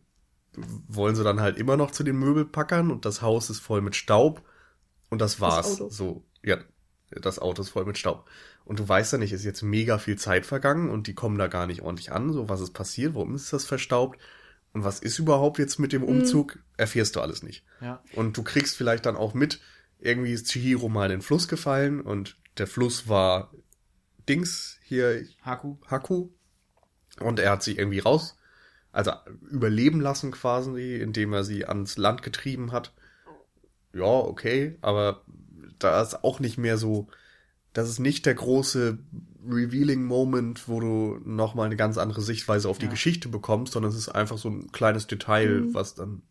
wollen sie dann halt immer noch zu den Möbelpackern und das Haus ist voll mit Staub und das war's. Das so, ja, das Auto ist voll mit Staub. Und du weißt ja nicht, ist jetzt mega viel Zeit vergangen und die kommen da gar nicht ordentlich an. So, was ist passiert? Warum ist das verstaubt? Und was ist überhaupt jetzt mit dem mhm. Umzug? Mhm. Erfährst du alles nicht. Ja. Und du kriegst vielleicht dann auch mit, irgendwie ist Chihiro mal in den Fluss gefallen und der Fluss war Dings hier. Haku. Haku. Und er hat sie irgendwie raus, also überleben lassen quasi, indem er sie ans Land getrieben hat. Ja, okay, aber da ist auch nicht mehr so, das ist nicht der große revealing Moment, wo du nochmal eine ganz andere Sichtweise auf die Ja. Geschichte bekommst, sondern es ist einfach so ein kleines Detail, Mhm. was dann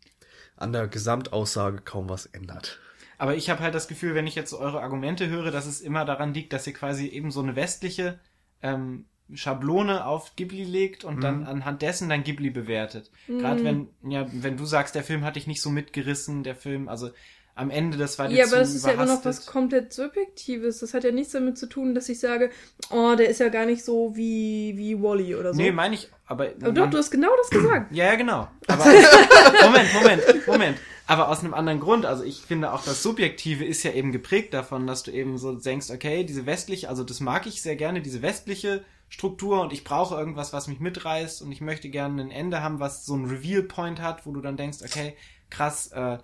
an der Gesamtaussage kaum was ändert. Aber ich habe halt das Gefühl, wenn ich jetzt eure Argumente höre, dass es immer daran liegt, dass ihr quasi eben so eine westliche ähm, Schablone auf Ghibli legt und dann anhand dessen dann Ghibli bewertet. Gerade wenn, ja, wenn du sagst, der Film hat dich nicht so mitgerissen, der Film, also am Ende, das war dir Ja, aber das ist ja immer noch was komplett Subjektives. Das hat ja nichts damit zu tun, dass ich sage, oh, der ist ja gar nicht so wie, wie Wally oder so. Nee, meine ich, aber. aber doch, du hast genau das gesagt. Ja, ja, genau. Aber Moment, Moment, Moment. Aber aus einem anderen Grund. Also ich finde auch das Subjektive ist ja eben geprägt davon, dass du eben so denkst, okay, diese westliche, also das mag ich sehr gerne, diese westliche Struktur und ich brauche irgendwas, was mich mitreißt und ich möchte gerne ein Ende haben, was so einen Reveal-Point hat, wo du dann denkst, okay, krass, äh,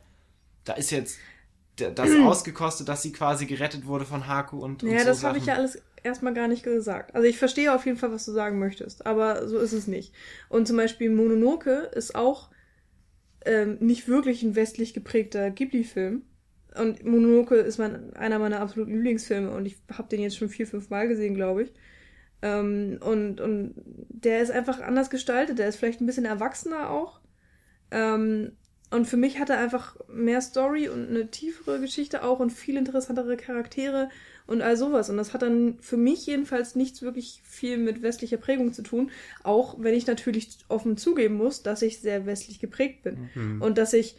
da ist jetzt das ausgekostet, dass sie quasi gerettet wurde von Haku und, und Ja, so das habe ich ja alles erstmal gar nicht gesagt. Also ich verstehe auf jeden Fall, was du sagen möchtest, aber so ist es nicht. Und zum Beispiel Mononoke ist auch ähm, nicht wirklich ein westlich geprägter Ghibli-Film. Und Mononoke ist mein, einer meiner absoluten Lieblingsfilme und ich habe den jetzt schon vier, fünf Mal gesehen, glaube ich. Ähm, und, und der ist einfach anders gestaltet, der ist vielleicht ein bisschen erwachsener auch. Ähm, und für mich hat er einfach mehr Story und eine tiefere Geschichte auch und viel interessantere Charaktere und all sowas. Und das hat dann für mich jedenfalls nichts wirklich viel mit westlicher Prägung zu tun. Auch wenn ich natürlich offen zugeben muss, dass ich sehr westlich geprägt bin. Mhm. Und dass ich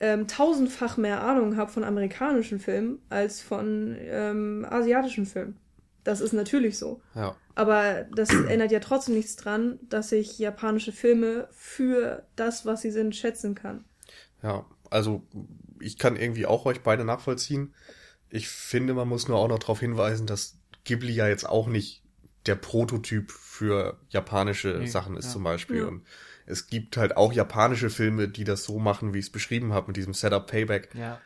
ähm, tausendfach mehr Ahnung habe von amerikanischen Filmen als von ähm, asiatischen Filmen. Das ist natürlich so. Ja. Aber das ändert ja trotzdem nichts dran, dass ich japanische Filme für das, was sie sind, schätzen kann. Ja, also ich kann irgendwie auch euch beide nachvollziehen. Ich finde, man muss nur auch noch darauf hinweisen, dass Ghibli ja jetzt auch nicht der Prototyp für japanische Nee, Sachen ist ja. zum Beispiel. Ja. Und es gibt halt auch japanische Filme, die das so machen, wie ich es beschrieben habe, mit diesem Setup Payback. Ja.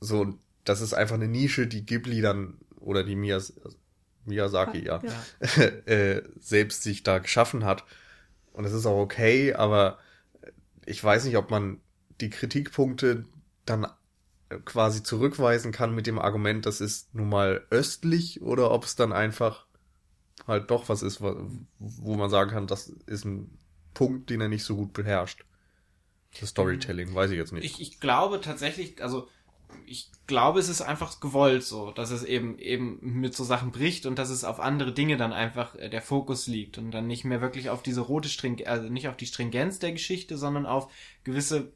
So, und das ist einfach eine Nische, die Ghibli dann, oder die Miyas Miyazaki, ja, Ja. äh, selbst sich da geschaffen hat. Und es ist auch okay, aber ich weiß nicht, ob man die Kritikpunkte dann quasi zurückweisen kann mit dem Argument, das ist nun mal östlich oder ob es dann einfach halt doch was ist, wo man sagen kann, das ist ein Punkt, den er nicht so gut beherrscht. Das Storytelling, weiß ich jetzt nicht. Ich, ich glaube tatsächlich, also ich glaube, es ist einfach gewollt so, dass es eben eben mit so Sachen bricht und dass es auf andere Dinge dann einfach äh, der Fokus liegt und dann nicht mehr wirklich auf diese rote String, also nicht auf die Stringenz der Geschichte, sondern auf gewisse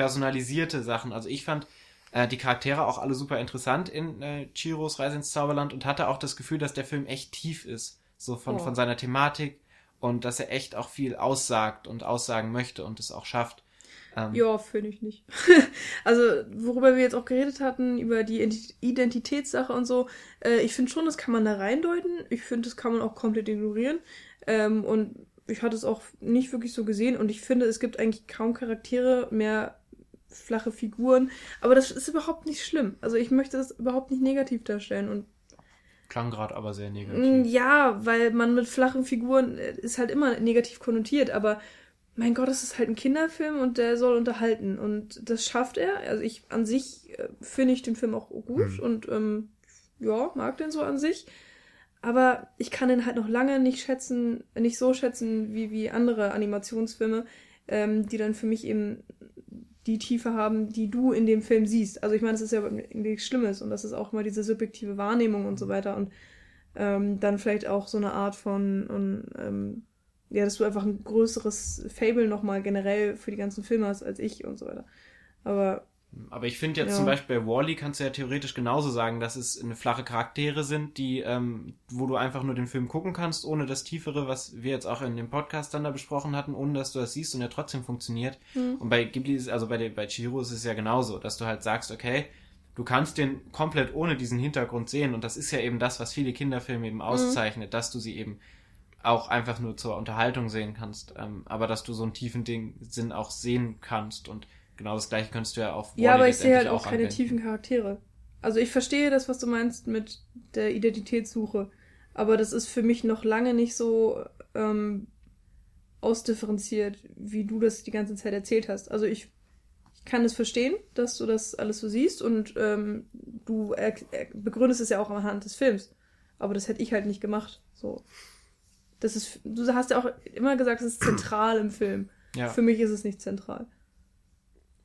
personalisierte Sachen. Also ich fand äh, die Charaktere auch alle super interessant in äh, Chiros Reise ins Zauberland und hatte auch das Gefühl, dass der Film echt tief ist, so von Oh. von seiner Thematik und dass er echt auch viel aussagt und aussagen möchte und es auch schafft. Ähm, Ja, finde ich nicht. also, worüber wir jetzt auch geredet hatten, über die Ident- Identitätssache und so, äh, ich finde schon, das kann man da reindeuten. Ich finde, das kann man auch komplett ignorieren. Ähm, und ich hatte es auch nicht wirklich so gesehen und ich finde, es gibt eigentlich kaum Charaktere, mehr flache Figuren. Aber das ist überhaupt nicht schlimm. Also, ich möchte das überhaupt nicht negativ darstellen und Klang gerade aber sehr Mm, negativ. Ja, weil man mit flachen Figuren äh, ist halt immer negativ konnotiert, aber mein Gott, es ist halt ein Kinderfilm und der soll unterhalten und das schafft er. Also ich an sich äh, finde ich den Film auch gut Hm. und ähm, ja, mag den so an sich. Aber ich kann den halt noch lange nicht schätzen, nicht so schätzen wie, wie andere Animationsfilme, ähm, die dann für mich eben die Tiefe haben, die du in dem Film siehst. Also ich meine, das ist ja nichts Schlimmes und das ist auch immer diese subjektive Wahrnehmung und so weiter und ähm, dann vielleicht auch so eine Art von, und, ähm, ja, dass du einfach ein größeres Fable nochmal generell für die ganzen Filme hast als ich und so weiter. Aber Aber ich finde jetzt Ja. zum Beispiel bei Wally kannst du ja theoretisch genauso sagen, dass es eine flache Charaktere sind, die, ähm, wo du einfach nur den Film gucken kannst, ohne das Tiefere, was wir jetzt auch in dem Podcast dann da besprochen hatten, ohne dass du das siehst und er trotzdem funktioniert. hm. Und bei Ghibli, ist, also bei, der, bei Chihiro ist es ja genauso, dass du halt sagst, okay, du kannst den komplett ohne diesen Hintergrund sehen und das ist ja eben das, was viele Kinderfilme eben auszeichnet, dass du sie eben auch einfach nur zur Unterhaltung sehen kannst, ähm, aber dass du so einen tiefen Ding, Sinn auch sehen kannst und genau das gleiche könntest du ja auf ja, Wall-E aber ich sehe halt letztendlich auch keine anwenden. tiefen Charaktere. Also ich verstehe das, was du meinst mit der Identitätssuche. Aber das ist für mich noch lange nicht so ähm, ausdifferenziert, wie du das die ganze Zeit erzählt hast. Also ich, ich kann es verstehen, dass du das alles so siehst und ähm, du begründest es ja auch anhand des Films. Aber das hätte ich halt nicht gemacht. So. Das ist, du hast ja auch immer gesagt, es ist zentral im Film. Ja. Für mich ist es nicht zentral.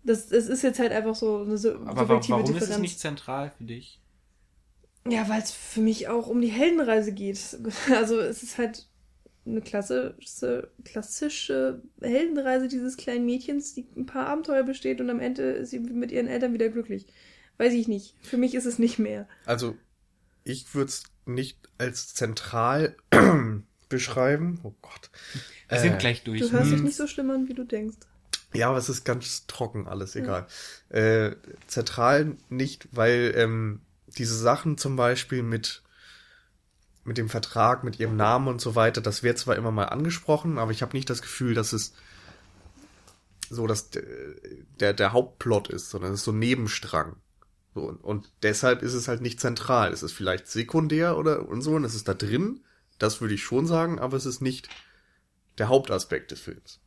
Das, das ist jetzt halt einfach so eine so Aber warum ist Differenz. es nicht zentral für dich? Ja, weil es für mich auch um die Heldenreise geht. Also es ist halt eine klassische, klassische Heldenreise dieses kleinen Mädchens, die ein paar Abenteuer besteht und am Ende ist sie mit ihren Eltern wieder glücklich. Weiß ich nicht. Für mich ist es nicht mehr. Also, ich würde es nicht als zentral beschreiben. Oh Gott. Wir Äh, sind gleich durch. Du hörst Hm. dich nicht so schlimm an, wie du denkst. Ja, aber es ist ganz trocken alles, egal. Äh, zentral nicht, weil ähm, diese Sachen zum Beispiel mit, mit dem Vertrag, mit ihrem Namen und so weiter, das wird zwar immer mal angesprochen, aber ich habe nicht das Gefühl, dass es so dass der, der, der Hauptplot ist, sondern es ist so ein Nebenstrang. So, und, und deshalb ist es halt nicht zentral. Es ist vielleicht sekundär oder und so, und es ist da drin, das würde ich schon sagen, aber es ist nicht der Hauptaspekt des Films.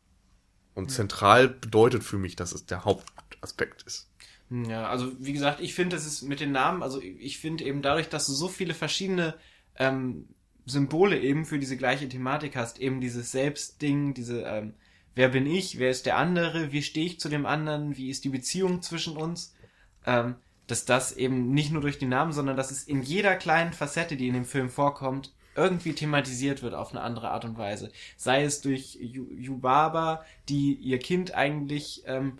Und zentral bedeutet für mich, dass es der Hauptaspekt ist. Ja, also wie gesagt, ich finde, es ist mit den Namen, also ich finde eben dadurch, dass du so viele verschiedene ähm, Symbole eben für diese gleiche Thematik hast, eben dieses Selbstding, diese ähm, wer bin ich, wer ist der andere, wie stehe ich zu dem anderen, wie ist die Beziehung zwischen uns, ähm, dass das eben nicht nur durch die Namen, sondern dass es in jeder kleinen Facette, die in dem Film vorkommt, irgendwie thematisiert wird auf eine andere Art und Weise. Sei es durch Yu- Yubaba, die ihr Kind eigentlich ähm,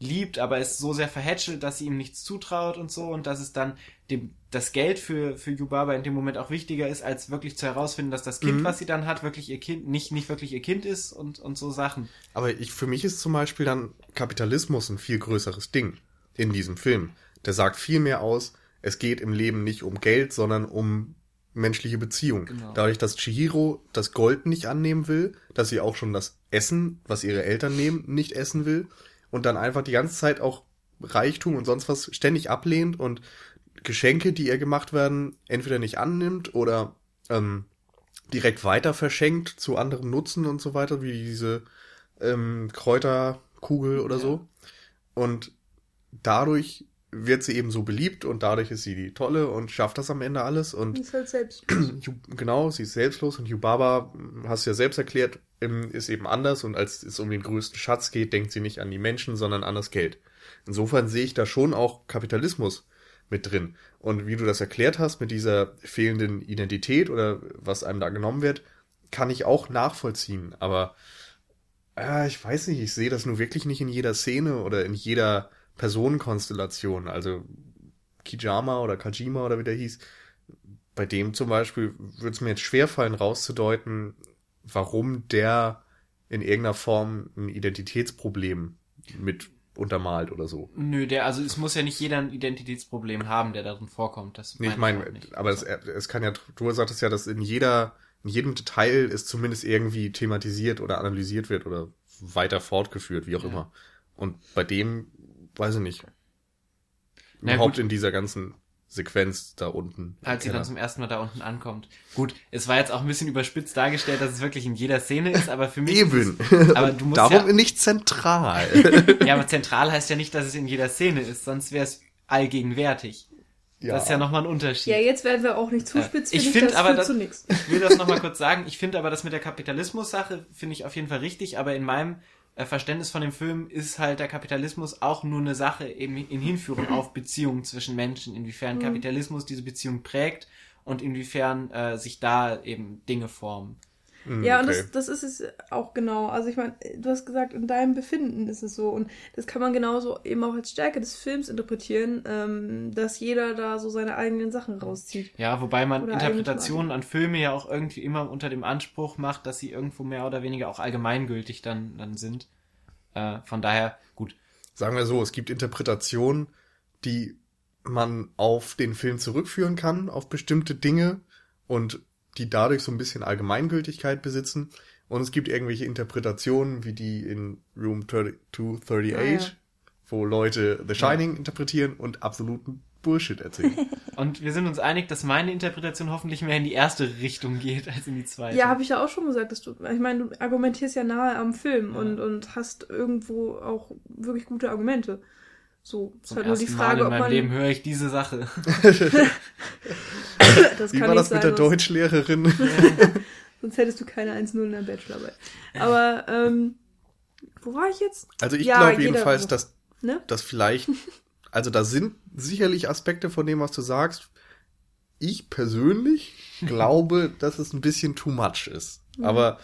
liebt, aber ist so sehr verhätschelt, dass sie ihm nichts zutraut und so und dass es dann dem, das Geld für, für Yubaba in dem Moment auch wichtiger ist, als wirklich zu herausfinden, dass das Kind, Mhm. was sie dann hat, wirklich ihr Kind, nicht, nicht wirklich ihr Kind ist und, und so Sachen. Aber ich, für mich ist zum Beispiel dann Kapitalismus ein viel größeres Ding in diesem Film. Der sagt viel mehr aus, es geht im Leben nicht um Geld, sondern um menschliche Beziehung. Genau. Dadurch, dass Chihiro das Gold nicht annehmen will, dass sie auch schon das Essen, was ihre Eltern nehmen, nicht essen will und dann einfach die ganze Zeit auch Reichtum und sonst was ständig ablehnt und Geschenke, die ihr gemacht werden, entweder nicht annimmt oder ähm, direkt weiter verschenkt zu anderem Nutzen und so weiter, wie diese ähm, Kräuterkugel oder Ja. so. Und dadurch wird sie eben so beliebt und dadurch ist sie die Tolle und schafft das am Ende alles und Die ist halt selbst. Yu- genau, sie ist selbstlos und Yubaba, hm, hast du ja selbst erklärt, ist eben anders und als es um den größten Schatz geht, denkt sie nicht an die Menschen, sondern an das Geld. Insofern sehe ich da schon auch Kapitalismus mit drin. Und wie du das erklärt hast mit dieser fehlenden Identität oder was einem da genommen wird, kann ich auch nachvollziehen. Aber äh, ich weiß nicht, ich sehe das nur wirklich nicht in jeder Szene oder in jeder Personenkonstellation. Also Kijama oder Kajima oder wie der hieß, bei dem zum Beispiel würde es mir jetzt schwerfallen, rauszudeuten, warum der in irgendeiner Form ein Identitätsproblem mit untermalt oder so. Nö, der, also es muss ja nicht jeder ein Identitätsproblem haben, der darin vorkommt. Das Nee, ich meine nicht. aber es, es kann ja, du sagtest ja, dass in jeder, in jedem Detail es zumindest irgendwie thematisiert oder analysiert wird oder weiter fortgeführt, wie auch Ja. immer. Und bei dem, weiß ich nicht. Na Überhaupt gut. in dieser ganzen Sequenz da unten. als sie dann zum ersten Mal da unten ankommt. Gut, es war jetzt auch ein bisschen überspitzt dargestellt, dass es wirklich in jeder Szene ist, aber für mich Eben. Ist es, aber du musst Darum ja, nicht zentral. ja, aber zentral heißt ja nicht, dass es in jeder Szene ist, sonst wäre es allgegenwärtig. Das ist ja nochmal ein Unterschied. Ja, jetzt werden wir auch nicht zu Ja. spitz. Ich finde find aber, das-. Ich will das nochmal kurz sagen. Ich finde aber das mit der Kapitalismus-Sache finde ich auf jeden Fall richtig, aber in meinem äh, Verständnis von dem Film ist halt der Kapitalismus auch nur eine Sache eben in Hinführung auf Beziehungen zwischen Menschen, inwiefern Kapitalismus diese Beziehung prägt und inwiefern äh, sich da eben Dinge formen. Hm, Ja, und okay. das, das ist es auch genau. Also ich meine, du hast gesagt, in deinem Befinden ist es so. Und das kann man genauso eben auch als Stärke des Films interpretieren, ähm, dass jeder da so seine eigenen Sachen rauszieht. Ja, wobei man Oder Interpretationen an Filme ja auch irgendwie immer unter dem Anspruch macht, dass sie irgendwo mehr oder weniger auch allgemeingültig dann, dann sind. Äh, von daher, gut. Sagen wir so, es gibt Interpretationen, die man auf den Film zurückführen kann, auf bestimmte Dinge und die dadurch so ein bisschen Allgemeingültigkeit besitzen. Und es gibt irgendwelche Interpretationen, wie die in Room 3238, Ah, ja. wo Leute The Shining interpretieren und absoluten Bullshit erzählen. Und wir sind uns einig, dass meine Interpretation hoffentlich mehr in die erste Richtung geht als in die zweite. Ja, habe ich ja auch schon gesagt, dass du, ich meine, du argumentierst ja nahe am Film und, und hast irgendwo auch wirklich gute Argumente. So, ist Zum halt nur die Frage, Mal in ob meinem man. Leben höre ich diese Sache. das Wie kann war nicht das sein, mit der Deutschlehrerin? Sonst hättest du keine 1-0 in der Bachelorarbeit. Aber, ähm, wo war ich jetzt? Also ich Ja, glaube jedenfalls, dass, Ne? dass vielleicht, also da sind sicherlich Aspekte von dem, was du sagst. Ich persönlich glaube, dass es ein bisschen too much ist. Mhm. Aber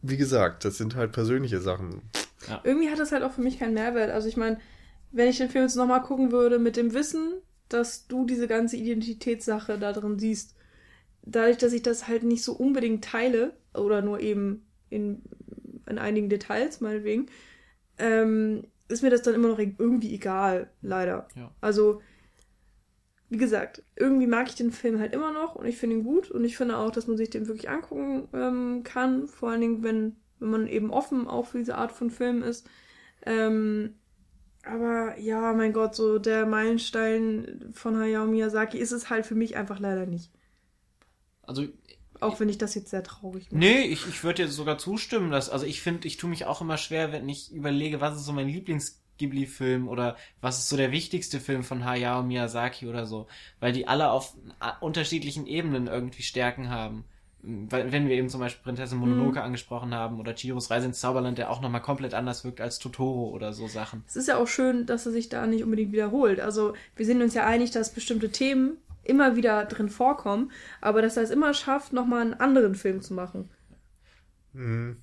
wie gesagt, das sind halt persönliche Sachen. Irgendwie hat das halt auch für mich keinen Mehrwert. Also ich meine, wenn ich den Film jetzt nochmal gucken würde mit dem Wissen, dass du diese ganze Identitätssache da drin siehst, dadurch, dass ich das halt nicht so unbedingt teile, oder nur eben in, in einigen Details meinetwegen, ähm, ist mir das dann immer noch irgendwie egal, leider. Ja. Also, wie gesagt, irgendwie mag ich den Film halt immer noch und ich finde ihn gut und ich finde auch, dass man sich den wirklich angucken ähm, kann, vor allen Dingen, wenn, wenn man eben offen auch für diese Art von Film ist. Ähm, aber ja, mein Gott, so der Meilenstein von Hayao Miyazaki ist es halt für mich einfach leider nicht. Also, Auch wenn ich das jetzt sehr traurig mache. nee, ich, ich würde dir sogar zustimmen, dass, also ich finde, ich tue mich auch immer schwer, wenn ich überlege, was ist so mein Lieblings-Ghibli-Film oder was ist so der wichtigste Film von Hayao Miyazaki oder so, weil die alle auf a- unterschiedlichen Ebenen irgendwie Stärken haben. Weil, wenn wir eben zum Beispiel Prinzessin Mononoke angesprochen haben oder Chihiros Reise ins Zauberland, der auch nochmal komplett anders wirkt als Totoro oder so Sachen. Es ist ja auch schön, dass er sich da nicht unbedingt wiederholt. Also wir sind uns ja einig, dass bestimmte Themen immer wieder drin vorkommen, aber dass er es immer schafft, nochmal einen anderen Film zu machen. Hm,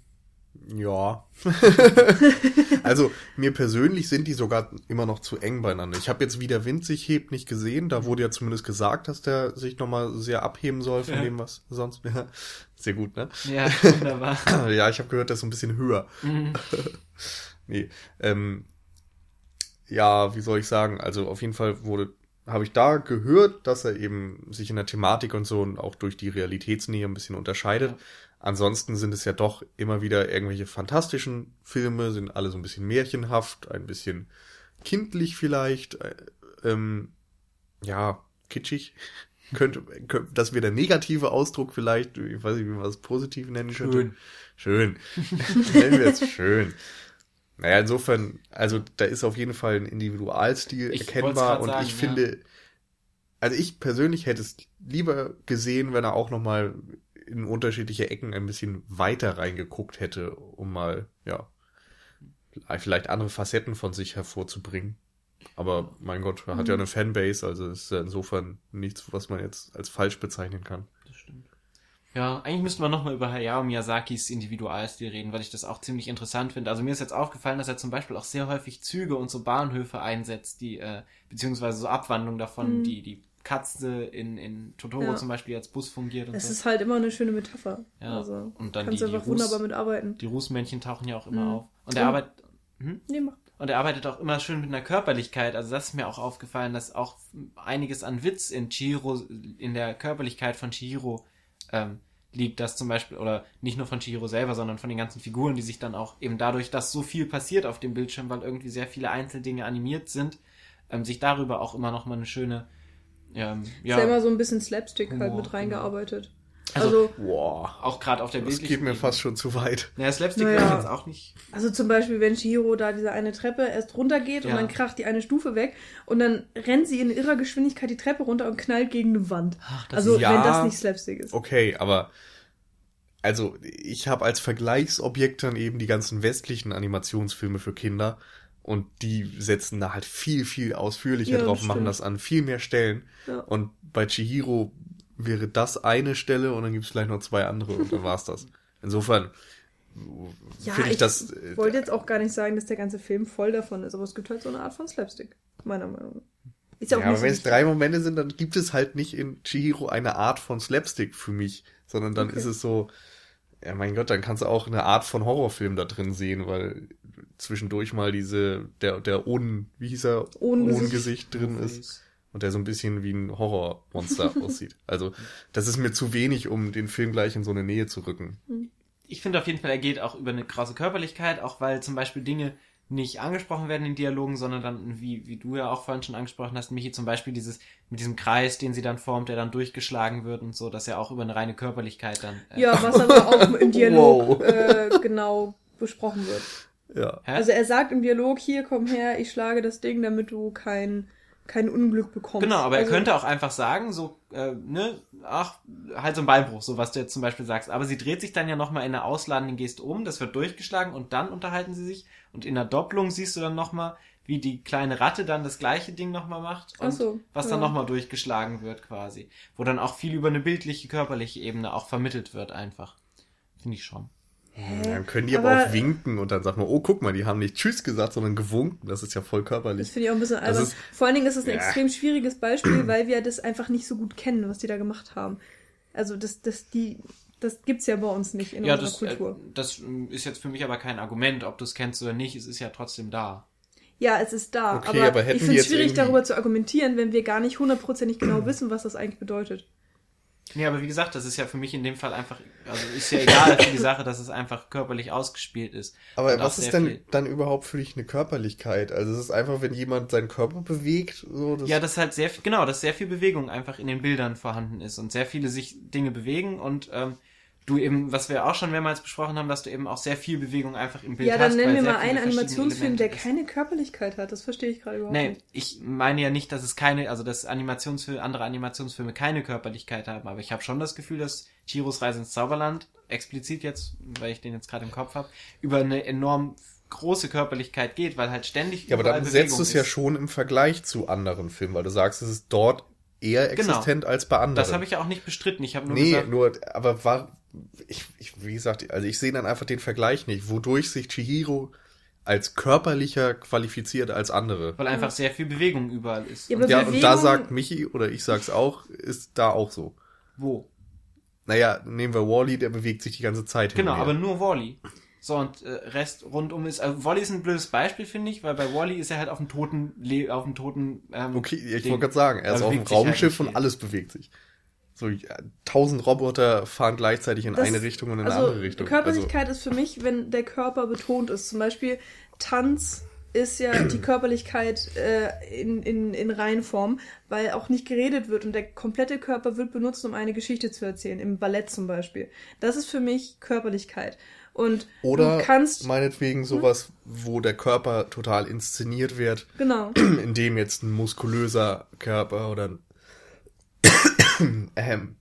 ja. also mir persönlich sind die sogar immer noch zu eng beieinander. Ich habe jetzt, wie der Wind sich hebt, nicht gesehen. Da wurde ja zumindest gesagt, dass der sich nochmal sehr abheben soll von Ja. dem, was sonst. Ja, sehr gut, ne? Ja, wunderbar. ja, ich habe gehört, der ist so ein bisschen höher. Mhm. Nee. Ähm, ja, wie soll ich sagen? Also auf jeden Fall wurde, habe ich da gehört, dass er eben sich in der Thematik und so und auch durch die Realitätsnähe ein bisschen unterscheidet. Ja. Ansonsten sind es ja doch immer wieder irgendwelche fantastischen Filme, sind alle so ein bisschen märchenhaft, ein bisschen kindlich vielleicht, äh, ähm, ja, kitschig. Könnte, könnte, das wäre der negative Ausdruck vielleicht, ich weiß nicht, wie man das positiv nennen könnte. Schön. Schön. Nennen wir es schön. Naja, insofern, also da ist auf jeden Fall ein Individualstil Ich erkennbar und grad ich sagen, finde, also ich persönlich hätte es lieber gesehen, wenn er auch nochmal in unterschiedliche Ecken ein bisschen weiter reingeguckt hätte, um mal, ja, vielleicht andere Facetten von sich hervorzubringen. Aber mein Gott, er hat ja eine Fanbase, also ist ja insofern nichts, was man jetzt als falsch bezeichnen kann. Das stimmt. Ja, eigentlich müssten wir nochmal über Hayao Miyazakis Individualstil reden, weil ich das auch ziemlich interessant finde. Also mir ist jetzt aufgefallen, dass er zum Beispiel auch sehr häufig Züge und so Bahnhöfe einsetzt, die, äh, beziehungsweise so Abwandlungen davon, Mhm. die, die Katze in, in Totoro Ja. zum Beispiel als Bus fungiert und Es so. ist halt immer eine schöne Metapher. Ja, Also und dann kannst die- du einfach die Ruß- wunderbar mitarbeiten. Die Rußmännchen tauchen ja auch immer Mhm. auf. Und er arbeitet, hm? Nee, mach. Und er arbeitet auch immer schön mit einer Körperlichkeit. Also das ist mir auch aufgefallen, dass auch einiges an Witz in Chihiro, in der Körperlichkeit von Chihiro ähm, liegt. Das zum Beispiel, oder nicht nur von Chihiro selber, sondern von den ganzen Figuren, die sich dann auch eben dadurch, dass so viel passiert auf dem Bildschirm, weil irgendwie sehr viele Einzeldinge animiert sind, ähm, sich darüber auch immer noch mal eine schöne, ähm, Ist ja immer ja, so ein bisschen Slapstick halt mit reingearbeitet. Also- Also, Boah, auch gerade auf der das geht mir fast schon zu weit. Naja, Slapstick Naja. wäre jetzt auch nicht. also zum Beispiel, wenn Shihiro da diese eine Treppe erst runtergeht Ja. und dann kracht die eine Stufe weg und dann rennt sie in irrer Geschwindigkeit die Treppe runter und knallt gegen eine Wand. Ach, das Also, ja- wenn das nicht Slapstick ist. Okay, aber also ich habe als Vergleichsobjekt dann eben die ganzen westlichen Animationsfilme für Kinder und die setzen da halt viel, viel ausführlicher Ja, drauf, machen das an viel mehr Stellen. Ja. Und bei Chihiro wäre das eine Stelle und dann gibt's vielleicht noch zwei andere und dann war's das. Insofern Ja, finde ich, ich das. äh, wollte jetzt auch gar nicht sagen, dass der ganze Film voll davon ist, aber es gibt halt so eine Art von Slapstick, meiner Meinung nach. Ist ja ja, auch aber nicht wenn es drei Momente sind, dann gibt es halt nicht in Chihiro eine Art von Slapstick für mich, sondern dann Okay. ist es so, ja mein Gott, dann kannst du auch eine Art von Horrorfilm da drin sehen, weil zwischendurch mal diese, der, der Ohn, wie hieß er, Ohngesicht. Drin ist und der so ein bisschen wie ein Horrormonster aussieht. Also das ist mir zu wenig, um den Film gleich in so eine Nähe zu rücken. ich finde auf jeden Fall, er geht auch über eine krasse Körperlichkeit, auch weil zum Beispiel Dinge, nicht angesprochen werden in Dialogen, sondern dann, wie, wie du ja auch vorhin schon angesprochen hast, Michi, zum Beispiel dieses, mit diesem Kreis, den sie dann formt, der dann durchgeschlagen wird und so, dass er auch über eine reine Körperlichkeit dann. Äh ja, was aber auch im Dialog wow. äh, genau besprochen wird. Ja. Also er sagt im Dialog, hier komm her, ich schlage das Ding, damit du kein kein Unglück bekommst. Genau, aber also, er könnte auch einfach sagen, so, äh, ne, ach, halt so ein Beinbruch, so was du jetzt zum Beispiel sagst. Aber sie dreht sich dann ja nochmal in einer ausladenden Geste um, das wird durchgeschlagen und dann unterhalten sie sich. Und in der Doppelung siehst du dann nochmal, wie die kleine Ratte dann das gleiche Ding nochmal macht und so, was ja. dann nochmal durchgeschlagen wird quasi. Wo dann auch viel über eine bildliche, körperliche Ebene auch vermittelt wird einfach. Finde ich schon. Dann können die aber, aber, auch winken und dann sagt man, oh, guck mal, die haben nicht Tschüss gesagt, sondern gewunken. Das ist ja voll körperlich. Das finde ich auch ein bisschen albern. Ist, Vor allen Dingen ist es ein ja. extrem schwieriges Beispiel, weil wir das einfach nicht so gut kennen, was die da gemacht haben. Also das, das, die, das gibt's ja bei uns nicht in ja, unserer das, Kultur. Äh, das ist jetzt für mich aber kein Argument, ob du es kennst oder nicht. Es ist ja trotzdem da. Ja, es ist da. Okay, aber, aber ich finde es schwierig, darüber zu argumentieren, wenn wir gar nicht hundertprozentig genau wissen, was das eigentlich bedeutet. Nee, aber wie gesagt, das ist ja für mich in dem Fall einfach, also ist ja egal für die Sache, dass es einfach körperlich ausgespielt ist. Aber was ist denn dann überhaupt für dich eine Körperlichkeit? Also es ist einfach, wenn jemand seinen Körper bewegt, so das Ja, das halt sehr viel, genau, dass sehr viel Bewegung einfach in den Bildern vorhanden ist und sehr viele sich Dinge bewegen und ähm, du eben, was wir auch schon mehrmals besprochen haben, dass du eben auch sehr viel Bewegung einfach im Bild hast. Ja, dann nennen wir mal einen Animationsfilm, der keine Körperlichkeit hat. Das verstehe ich gerade überhaupt nee, nicht. ich meine ja nicht, dass es keine, also dass Animationsfilme, andere Animationsfilme keine Körperlichkeit haben, aber ich habe schon das Gefühl, dass Chiros Reise ins Zauberland, explizit jetzt, weil ich den jetzt gerade im Kopf habe, über eine enorm große Körperlichkeit geht, weil halt ständig Ja, aber dann setzt du es ja schon im Vergleich zu anderen Filmen, weil du sagst, es ist dort eher Genau. existent als bei anderen. Das habe ich ja auch nicht bestritten. Ich habe nur nee, gesagt, nur, aber war, ich, ich, wie gesagt, also ich sehe dann einfach den Vergleich nicht, wodurch sich Chihiro als körperlicher qualifiziert als andere. weil einfach sehr viel Bewegung überall ist. Ja, Und Ja, und da Bewegung- sagt Michi, oder ich sag's auch, ist da auch so. wo? Naja, nehmen wir Wally, der bewegt sich die ganze Zeit hin Genau, aber her. nur Wally. So, und äh, Rest rundum ist, also Wally ist ein blödes Beispiel, finde ich, weil bei Wally ist er halt auf dem toten, Le auf dem toten, ähm, Okay, ich wollte gerade sagen, er ist auf dem halt Raumschiff und alles bewegt sich. So, ja, tausend Roboter fahren gleichzeitig in Das- eine Richtung und in eine also, andere Richtung. Also, Körperlichkeit ist für mich, wenn der Körper betont ist. Zum Beispiel Tanz ist ja die Körperlichkeit äh, in, in, in Reihenform, weil auch nicht geredet wird und der komplette Körper wird benutzt, um eine Geschichte zu erzählen. Im Ballett zum Beispiel. Das ist für mich Körperlichkeit. Und oder du kannst. meinetwegen sowas, wo der Körper total inszeniert wird, Genau. in dem jetzt ein muskulöser Körper oder ein ähm,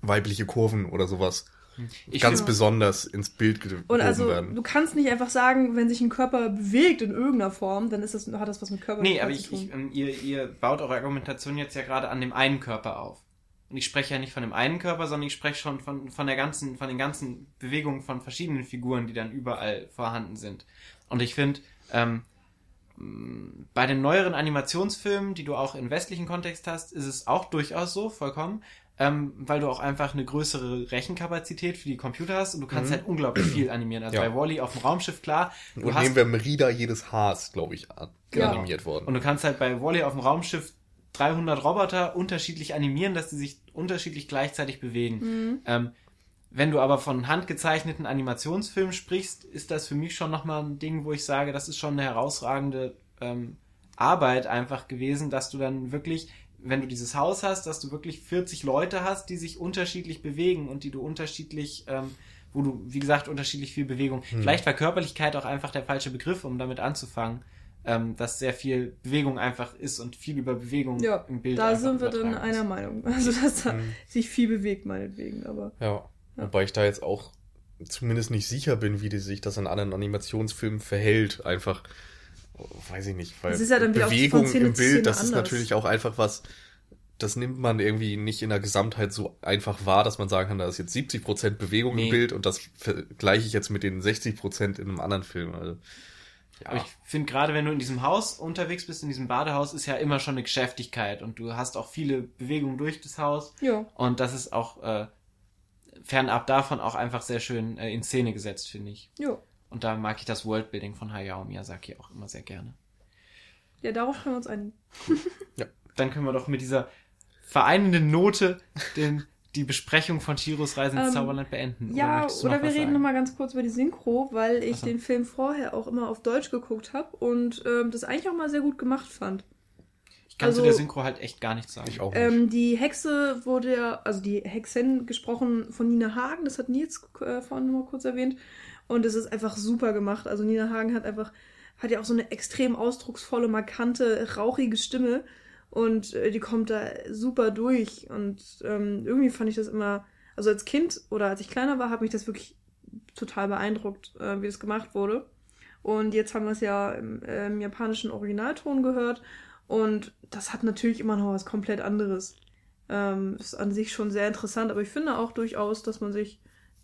weibliche Kurven oder sowas ich ganz find- besonders ins Bild gehoben Und also, werden. du kannst nicht einfach sagen, wenn sich ein Körper bewegt in irgendeiner Form, dann ist das, hat das was mit Körperlichkeit Nee, aber zu ich, tun. ich, ähm, ihr, ihr baut eure Argumentation jetzt ja gerade an dem einen Körper auf. Und ich spreche ja nicht von dem einen Körper, sondern ich spreche schon von, von der ganzen, von den ganzen Bewegungen von verschiedenen Figuren, die dann überall vorhanden sind. Und ich finde, ähm, mh, bei den neueren Animationsfilmen, die du auch im westlichen Kontext hast, ist es auch durchaus so, vollkommen, ähm, weil du auch einfach eine größere Rechenkapazität für die Computer hast und du kannst halt unglaublich viel animieren. Also Mhm. Ja. bei Wally auf dem Raumschiff, klar, du und hast nehmen wir Merida, jedes Haar ist, glaube ich, an- Ja. animiert worden. und du kannst halt bei Wally auf dem Raumschiff 300 Roboter unterschiedlich animieren, dass die sich unterschiedlich gleichzeitig bewegen. Ähm, wenn du aber von handgezeichneten Animationsfilmen sprichst, ist das für mich schon nochmal ein Ding, wo ich sage, das ist schon eine herausragende ähm, Arbeit einfach gewesen, dass du dann wirklich, wenn du dieses Haus hast, dass du wirklich 40 Leute hast, die sich unterschiedlich bewegen und die du unterschiedlich, ähm, wo du, wie gesagt, unterschiedlich viel Bewegung. Vielleicht war Körperlichkeit auch einfach der falsche Begriff, um damit anzufangen. Ähm, dass sehr viel Bewegung einfach ist und viel über Bewegung Ja, im Bild da sind wir dann ist. einer Meinung. Also, dass da Mhm. sich viel bewegt, meinetwegen, aber. Ja. Wobei ich da jetzt auch zumindest nicht sicher bin, wie die sich das in anderen Animationsfilmen verhält. Einfach, weiß ich nicht, weil Das ist ja dann wieder auch Bewegung im Bild, das ist anders. natürlich auch einfach was, das nimmt man irgendwie nicht in der Gesamtheit so einfach wahr, dass man sagen kann, da ist jetzt 70% Bewegung Nee. im Bild und das vergleiche ich jetzt mit den 60% in einem anderen Film. Also, ja. Aber ich finde gerade, wenn du in diesem Haus unterwegs bist, in diesem Badehaus, ist ja immer schon eine Geschäftigkeit und du hast auch viele Bewegungen durch das Haus Ja. und das ist auch äh, fernab davon auch einfach sehr schön äh, in Szene gesetzt, finde ich. Ja. Und da mag ich das Worldbuilding von Hayao Miyazaki auch immer sehr gerne. Ja, darauf können wir uns einigen. Dann können wir doch mit dieser vereinenden Note den die Besprechung von Chiros Reise ins Ähm, Zauberland beenden? Ja, oder noch wir reden sagen? nochmal ganz kurz über die Synchro, weil ich so. den Film vorher auch immer auf Deutsch geguckt habe und ähm, das eigentlich auch mal sehr gut gemacht fand. Ich kann zu also- der Synchro halt echt gar nichts sagen. Ich auch nicht. Ähm, die Hexe wurde ja, also die Hexen gesprochen von Nina Hagen, das hat Nils äh, vorhin noch mal kurz erwähnt. Und es ist einfach super gemacht. Also Nina Hagen hat einfach, hat ja auch so eine extrem ausdrucksvolle, markante, rauchige Stimme. Und äh, die kommt da super durch. Und ähm, irgendwie fand ich das immer, also als Kind oder als ich kleiner war, hat mich das wirklich total beeindruckt, äh, wie das gemacht wurde. Und jetzt haben wir es ja im, äh, im japanischen Originalton gehört. Und das hat natürlich immer noch was komplett anderes. Ähm, ist an sich schon sehr interessant, aber ich finde auch durchaus, dass man sich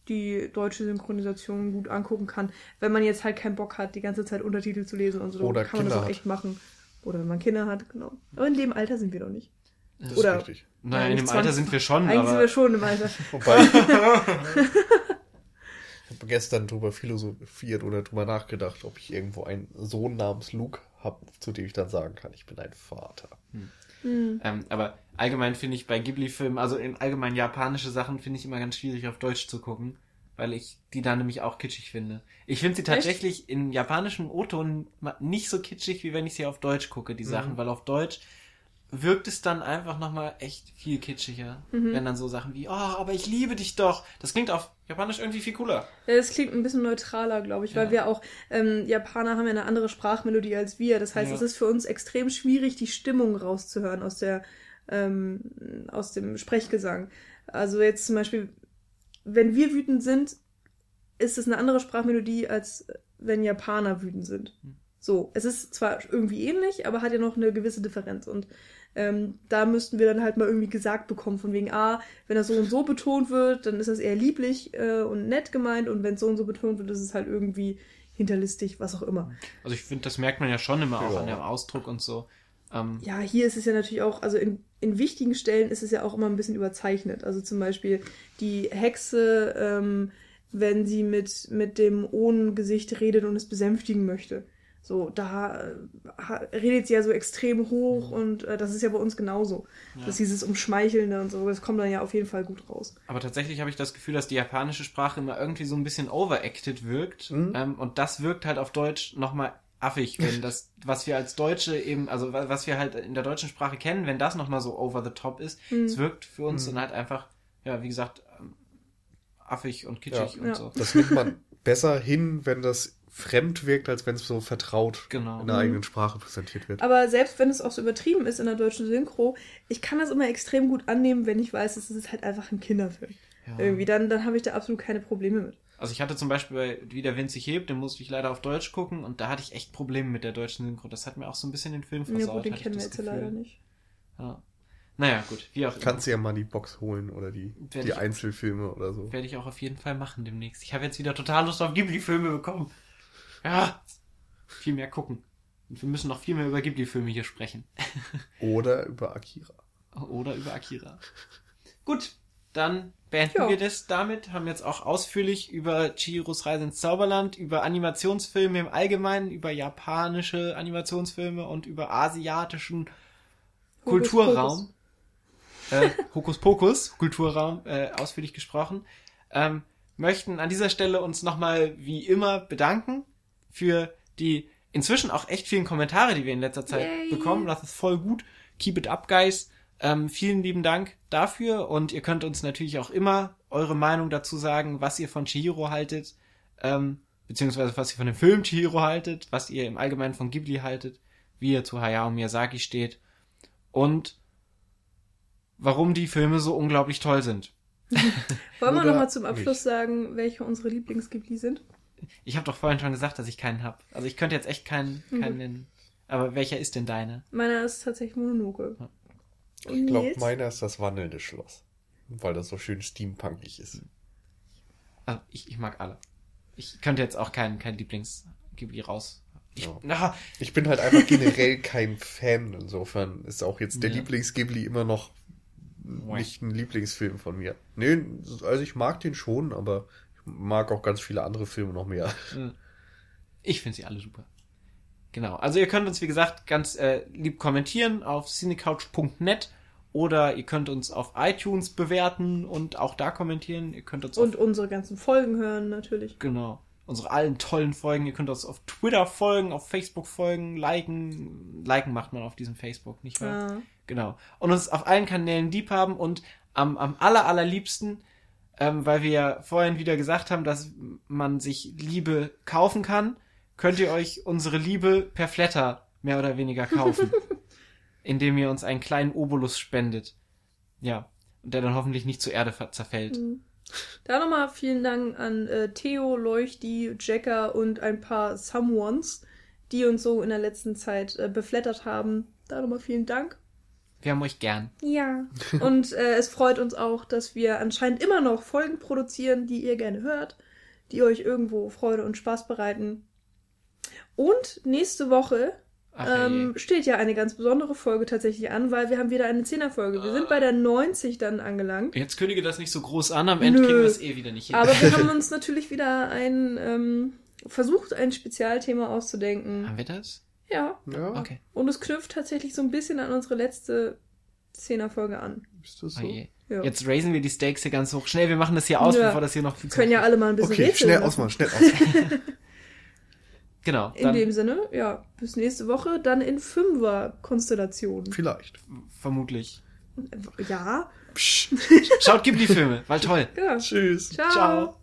die deutsche Synchronisation gut angucken kann, wenn man jetzt halt keinen Bock hat, die ganze Zeit Untertitel zu lesen und so. Oder kann man das Kinder auch hat. echt machen. Oder wenn man Kinder hat, genau. Aber in dem Alter sind wir doch nicht. das oder- ist richtig. Naja, in dem Alter 20 sind wir schon, Eigentlich sind aber wir schon im Alter. Wobei ich habe gestern drüber philosophiert oder drüber nachgedacht, ob ich irgendwo einen Sohn namens Luke habe, zu dem ich dann sagen kann, ich bin ein Vater. Hm. Ähm, aber allgemein finde ich bei Ghibli-Filmen, also in allgemein japanische Sachen, finde ich immer ganz schwierig auf Deutsch zu gucken, weil ich die da nämlich auch kitschig finde. Ich finde sie tatsächlich in japanischem O-Ton nicht so kitschig, wie wenn ich sie auf Deutsch gucke, die Sachen, weil auf Deutsch wirkt es dann einfach nochmal echt viel kitschiger. Mhm. Wenn dann so Sachen wie, oh, aber ich liebe dich doch. Das klingt auf Japanisch irgendwie viel cooler. Das klingt ein bisschen neutraler, glaube ich, weil Ja. wir auch, ähm, Japaner haben ja eine andere Sprachmelodie als wir. Das heißt, Ja. es ist für uns extrem schwierig, die Stimmung rauszuhören aus der, ähm, aus dem Sprechgesang. Also jetzt zum Beispiel, wenn wir wütend sind, ist es eine andere Sprachmelodie, als wenn Japaner wütend sind. Hm. So, es ist zwar irgendwie ähnlich, aber hat ja noch eine gewisse Differenz. Und ähm, da müssten wir dann halt mal irgendwie gesagt bekommen, von wegen, ah, wenn das so und so betont wird, dann ist das eher lieblich äh, und nett gemeint und wenn es so und so betont wird, ist es halt irgendwie hinterlistig, was auch immer. Also ich finde, das merkt man ja schon immer auch Ja. an dem Ausdruck und so. Ähm, Ja, hier ist es ja natürlich auch, also in, in wichtigen Stellen ist es ja auch immer ein bisschen überzeichnet. Also zum Beispiel die Hexe, ähm, wenn sie mit, mit dem Ohnengesicht redet und es besänftigen möchte. So, da äh, ha- redet sie ja so extrem hoch und äh, das ist ja bei uns genauso. Ja. Dass dieses Umschmeichelnde und so, das kommt dann ja auf jeden Fall gut raus. Aber tatsächlich habe ich das Gefühl, dass die japanische Sprache immer irgendwie so ein bisschen overacted wirkt. Mhm. Ähm, und das wirkt halt auf Deutsch nochmal affig, wenn das, was wir als Deutsche eben, also wa- was wir halt in der deutschen Sprache kennen, wenn das nochmal so over the top ist, Mhm. es wirkt für uns Mhm. dann halt einfach, ja, wie gesagt, ähm, affig und kitschig Ja. und Ja. so. Das nimmt man besser hin, wenn das fremd wirkt, als wenn es so vertraut Genau. in der Mhm. eigenen Sprache präsentiert wird. Aber selbst wenn es auch so übertrieben ist in der deutschen Synchro, ich kann das immer extrem gut annehmen, wenn ich weiß, es ist halt einfach ein Kinderfilm. Ja. Irgendwie, dann, dann habe ich da absolut keine Probleme mit. Also ich hatte zum Beispiel bei Wie der Wind sich hebt, den musste ich leider auf Deutsch gucken und da hatte ich echt Probleme mit der deutschen Synchro. Das hat mir auch so ein bisschen den Film versaut. Ja gut, den kennen wir jetzt Gefühl. leider nicht. Ja. Naja, gut, wie auch immer. Kannst du ja mal die Box holen oder die, Werd die ich- Einzelfilme oder so. Werde ich auch auf jeden Fall machen demnächst. Ich habe jetzt wieder total Lust auf Ghibli-Filme bekommen. Ja, viel mehr gucken. Und wir müssen noch viel mehr über Ghibli-Filme hier sprechen. Oder über Akira. Oder über Akira. Gut, dann beenden Ja. wir das damit. Haben jetzt auch ausführlich über Chihiros Reise ins Zauberland, über Animationsfilme im Allgemeinen, über japanische Animationsfilme und über asiatischen Hokus Kulturraum. Äh, Hokus Pokus, Kulturraum, äh, ausführlich gesprochen. Ähm, möchten an dieser Stelle uns nochmal wie immer bedanken für die inzwischen auch echt vielen Kommentare, die wir in letzter Zeit Yay. bekommen. Das ist voll gut. Keep it up, guys. Ähm, vielen lieben Dank dafür und ihr könnt uns natürlich auch immer eure Meinung dazu sagen, was ihr von Chihiro haltet, ähm, beziehungsweise was ihr von dem Film Chihiro haltet, was ihr im Allgemeinen von Ghibli haltet, wie ihr zu Hayao Miyazaki steht und warum die Filme so unglaublich toll sind. Wollen wir nochmal zum Abschluss nicht. sagen, welche unsere Lieblingsghibli sind? Ich habe doch vorhin schon gesagt, dass ich keinen hab. Also ich könnte jetzt echt keinen, keinen Mhm. nennen. Aber welcher ist denn deine? Meiner ist tatsächlich Mononoke. Ja. Ich glaube, meiner ist das wandelnde Schloss. Weil das so schön steampunkig ist. Also ich, ich mag alle. Ich könnte jetzt auch keinen kein Lieblings-Ghibli raus. Ich, Ja. na, Ich bin halt einfach generell kein Fan. Insofern ist auch jetzt der Ja. Lieblingsghibli immer noch nicht ein Lieblingsfilm von mir. Nee, also ich mag den schon, aber ich mag auch ganz viele andere Filme noch mehr. äh, ich finde sie alle super. Genau. Also ihr könnt uns, wie gesagt, ganz äh, lieb kommentieren auf cinecouch.net Oder ihr könnt uns auf iTunes bewerten und auch da kommentieren. Ihr könnt uns Und unsere ganzen Folgen hören natürlich. genau, unsere allen tollen Folgen. Ihr könnt uns auf Twitter folgen, auf Facebook folgen, liken. Liken macht man auf diesem Facebook, nicht wahr? Ja. Genau. Und uns auf allen Kanälen lieb haben und am, am aller, allerliebsten, ähm, weil wir ja vorhin wieder gesagt haben, dass man sich Liebe kaufen kann, könnt ihr euch unsere Liebe per Flatter mehr oder weniger kaufen. indem ihr uns einen kleinen Obolus spendet. Ja. Und der dann hoffentlich nicht zur Erde zerfällt. Da nochmal vielen Dank an äh, Theo, Leuchti, Jacker und ein paar Someones, die uns so in der letzten Zeit äh, beflattert haben. Da nochmal vielen Dank. Wir haben euch gern. Ja. Und äh, es freut uns auch, dass wir anscheinend immer noch Folgen produzieren, die ihr gerne hört, die euch irgendwo Freude und Spaß bereiten. Und nächste Woche Ach, ähm, steht ja eine ganz besondere Folge tatsächlich an, weil wir haben wieder eine Zehnerfolge. Wir sind bei der 90 dann angelangt. Jetzt kündige das nicht so groß an, am Ende Nö. kriegen wir es eh wieder nicht hin. Aber wir haben uns natürlich wieder ein ähm, versucht, ein Spezialthema auszudenken. haben wir das? Ja. Ja, Okay. Und es knüpft tatsächlich so ein bisschen an unsere letzte Zehnerfolge an. ist das Oh so? je. Ja. Jetzt raisen wir die Stakes hier ganz hoch. Schnell, wir machen das hier aus, Ja. bevor das hier noch viel zu Können ja alle mal ein bisschen Okay, rätseln schnell lassen. ausmachen, schnell ausmachen. Genau. In dem Sinne, ja, bis nächste Woche, dann in Fünfer-Konstellationen. Vielleicht. Vermutlich. Ja. Psch, schaut Ghibli-Filme, weil toll. Genau. Tschüss. Ciao. Ciao.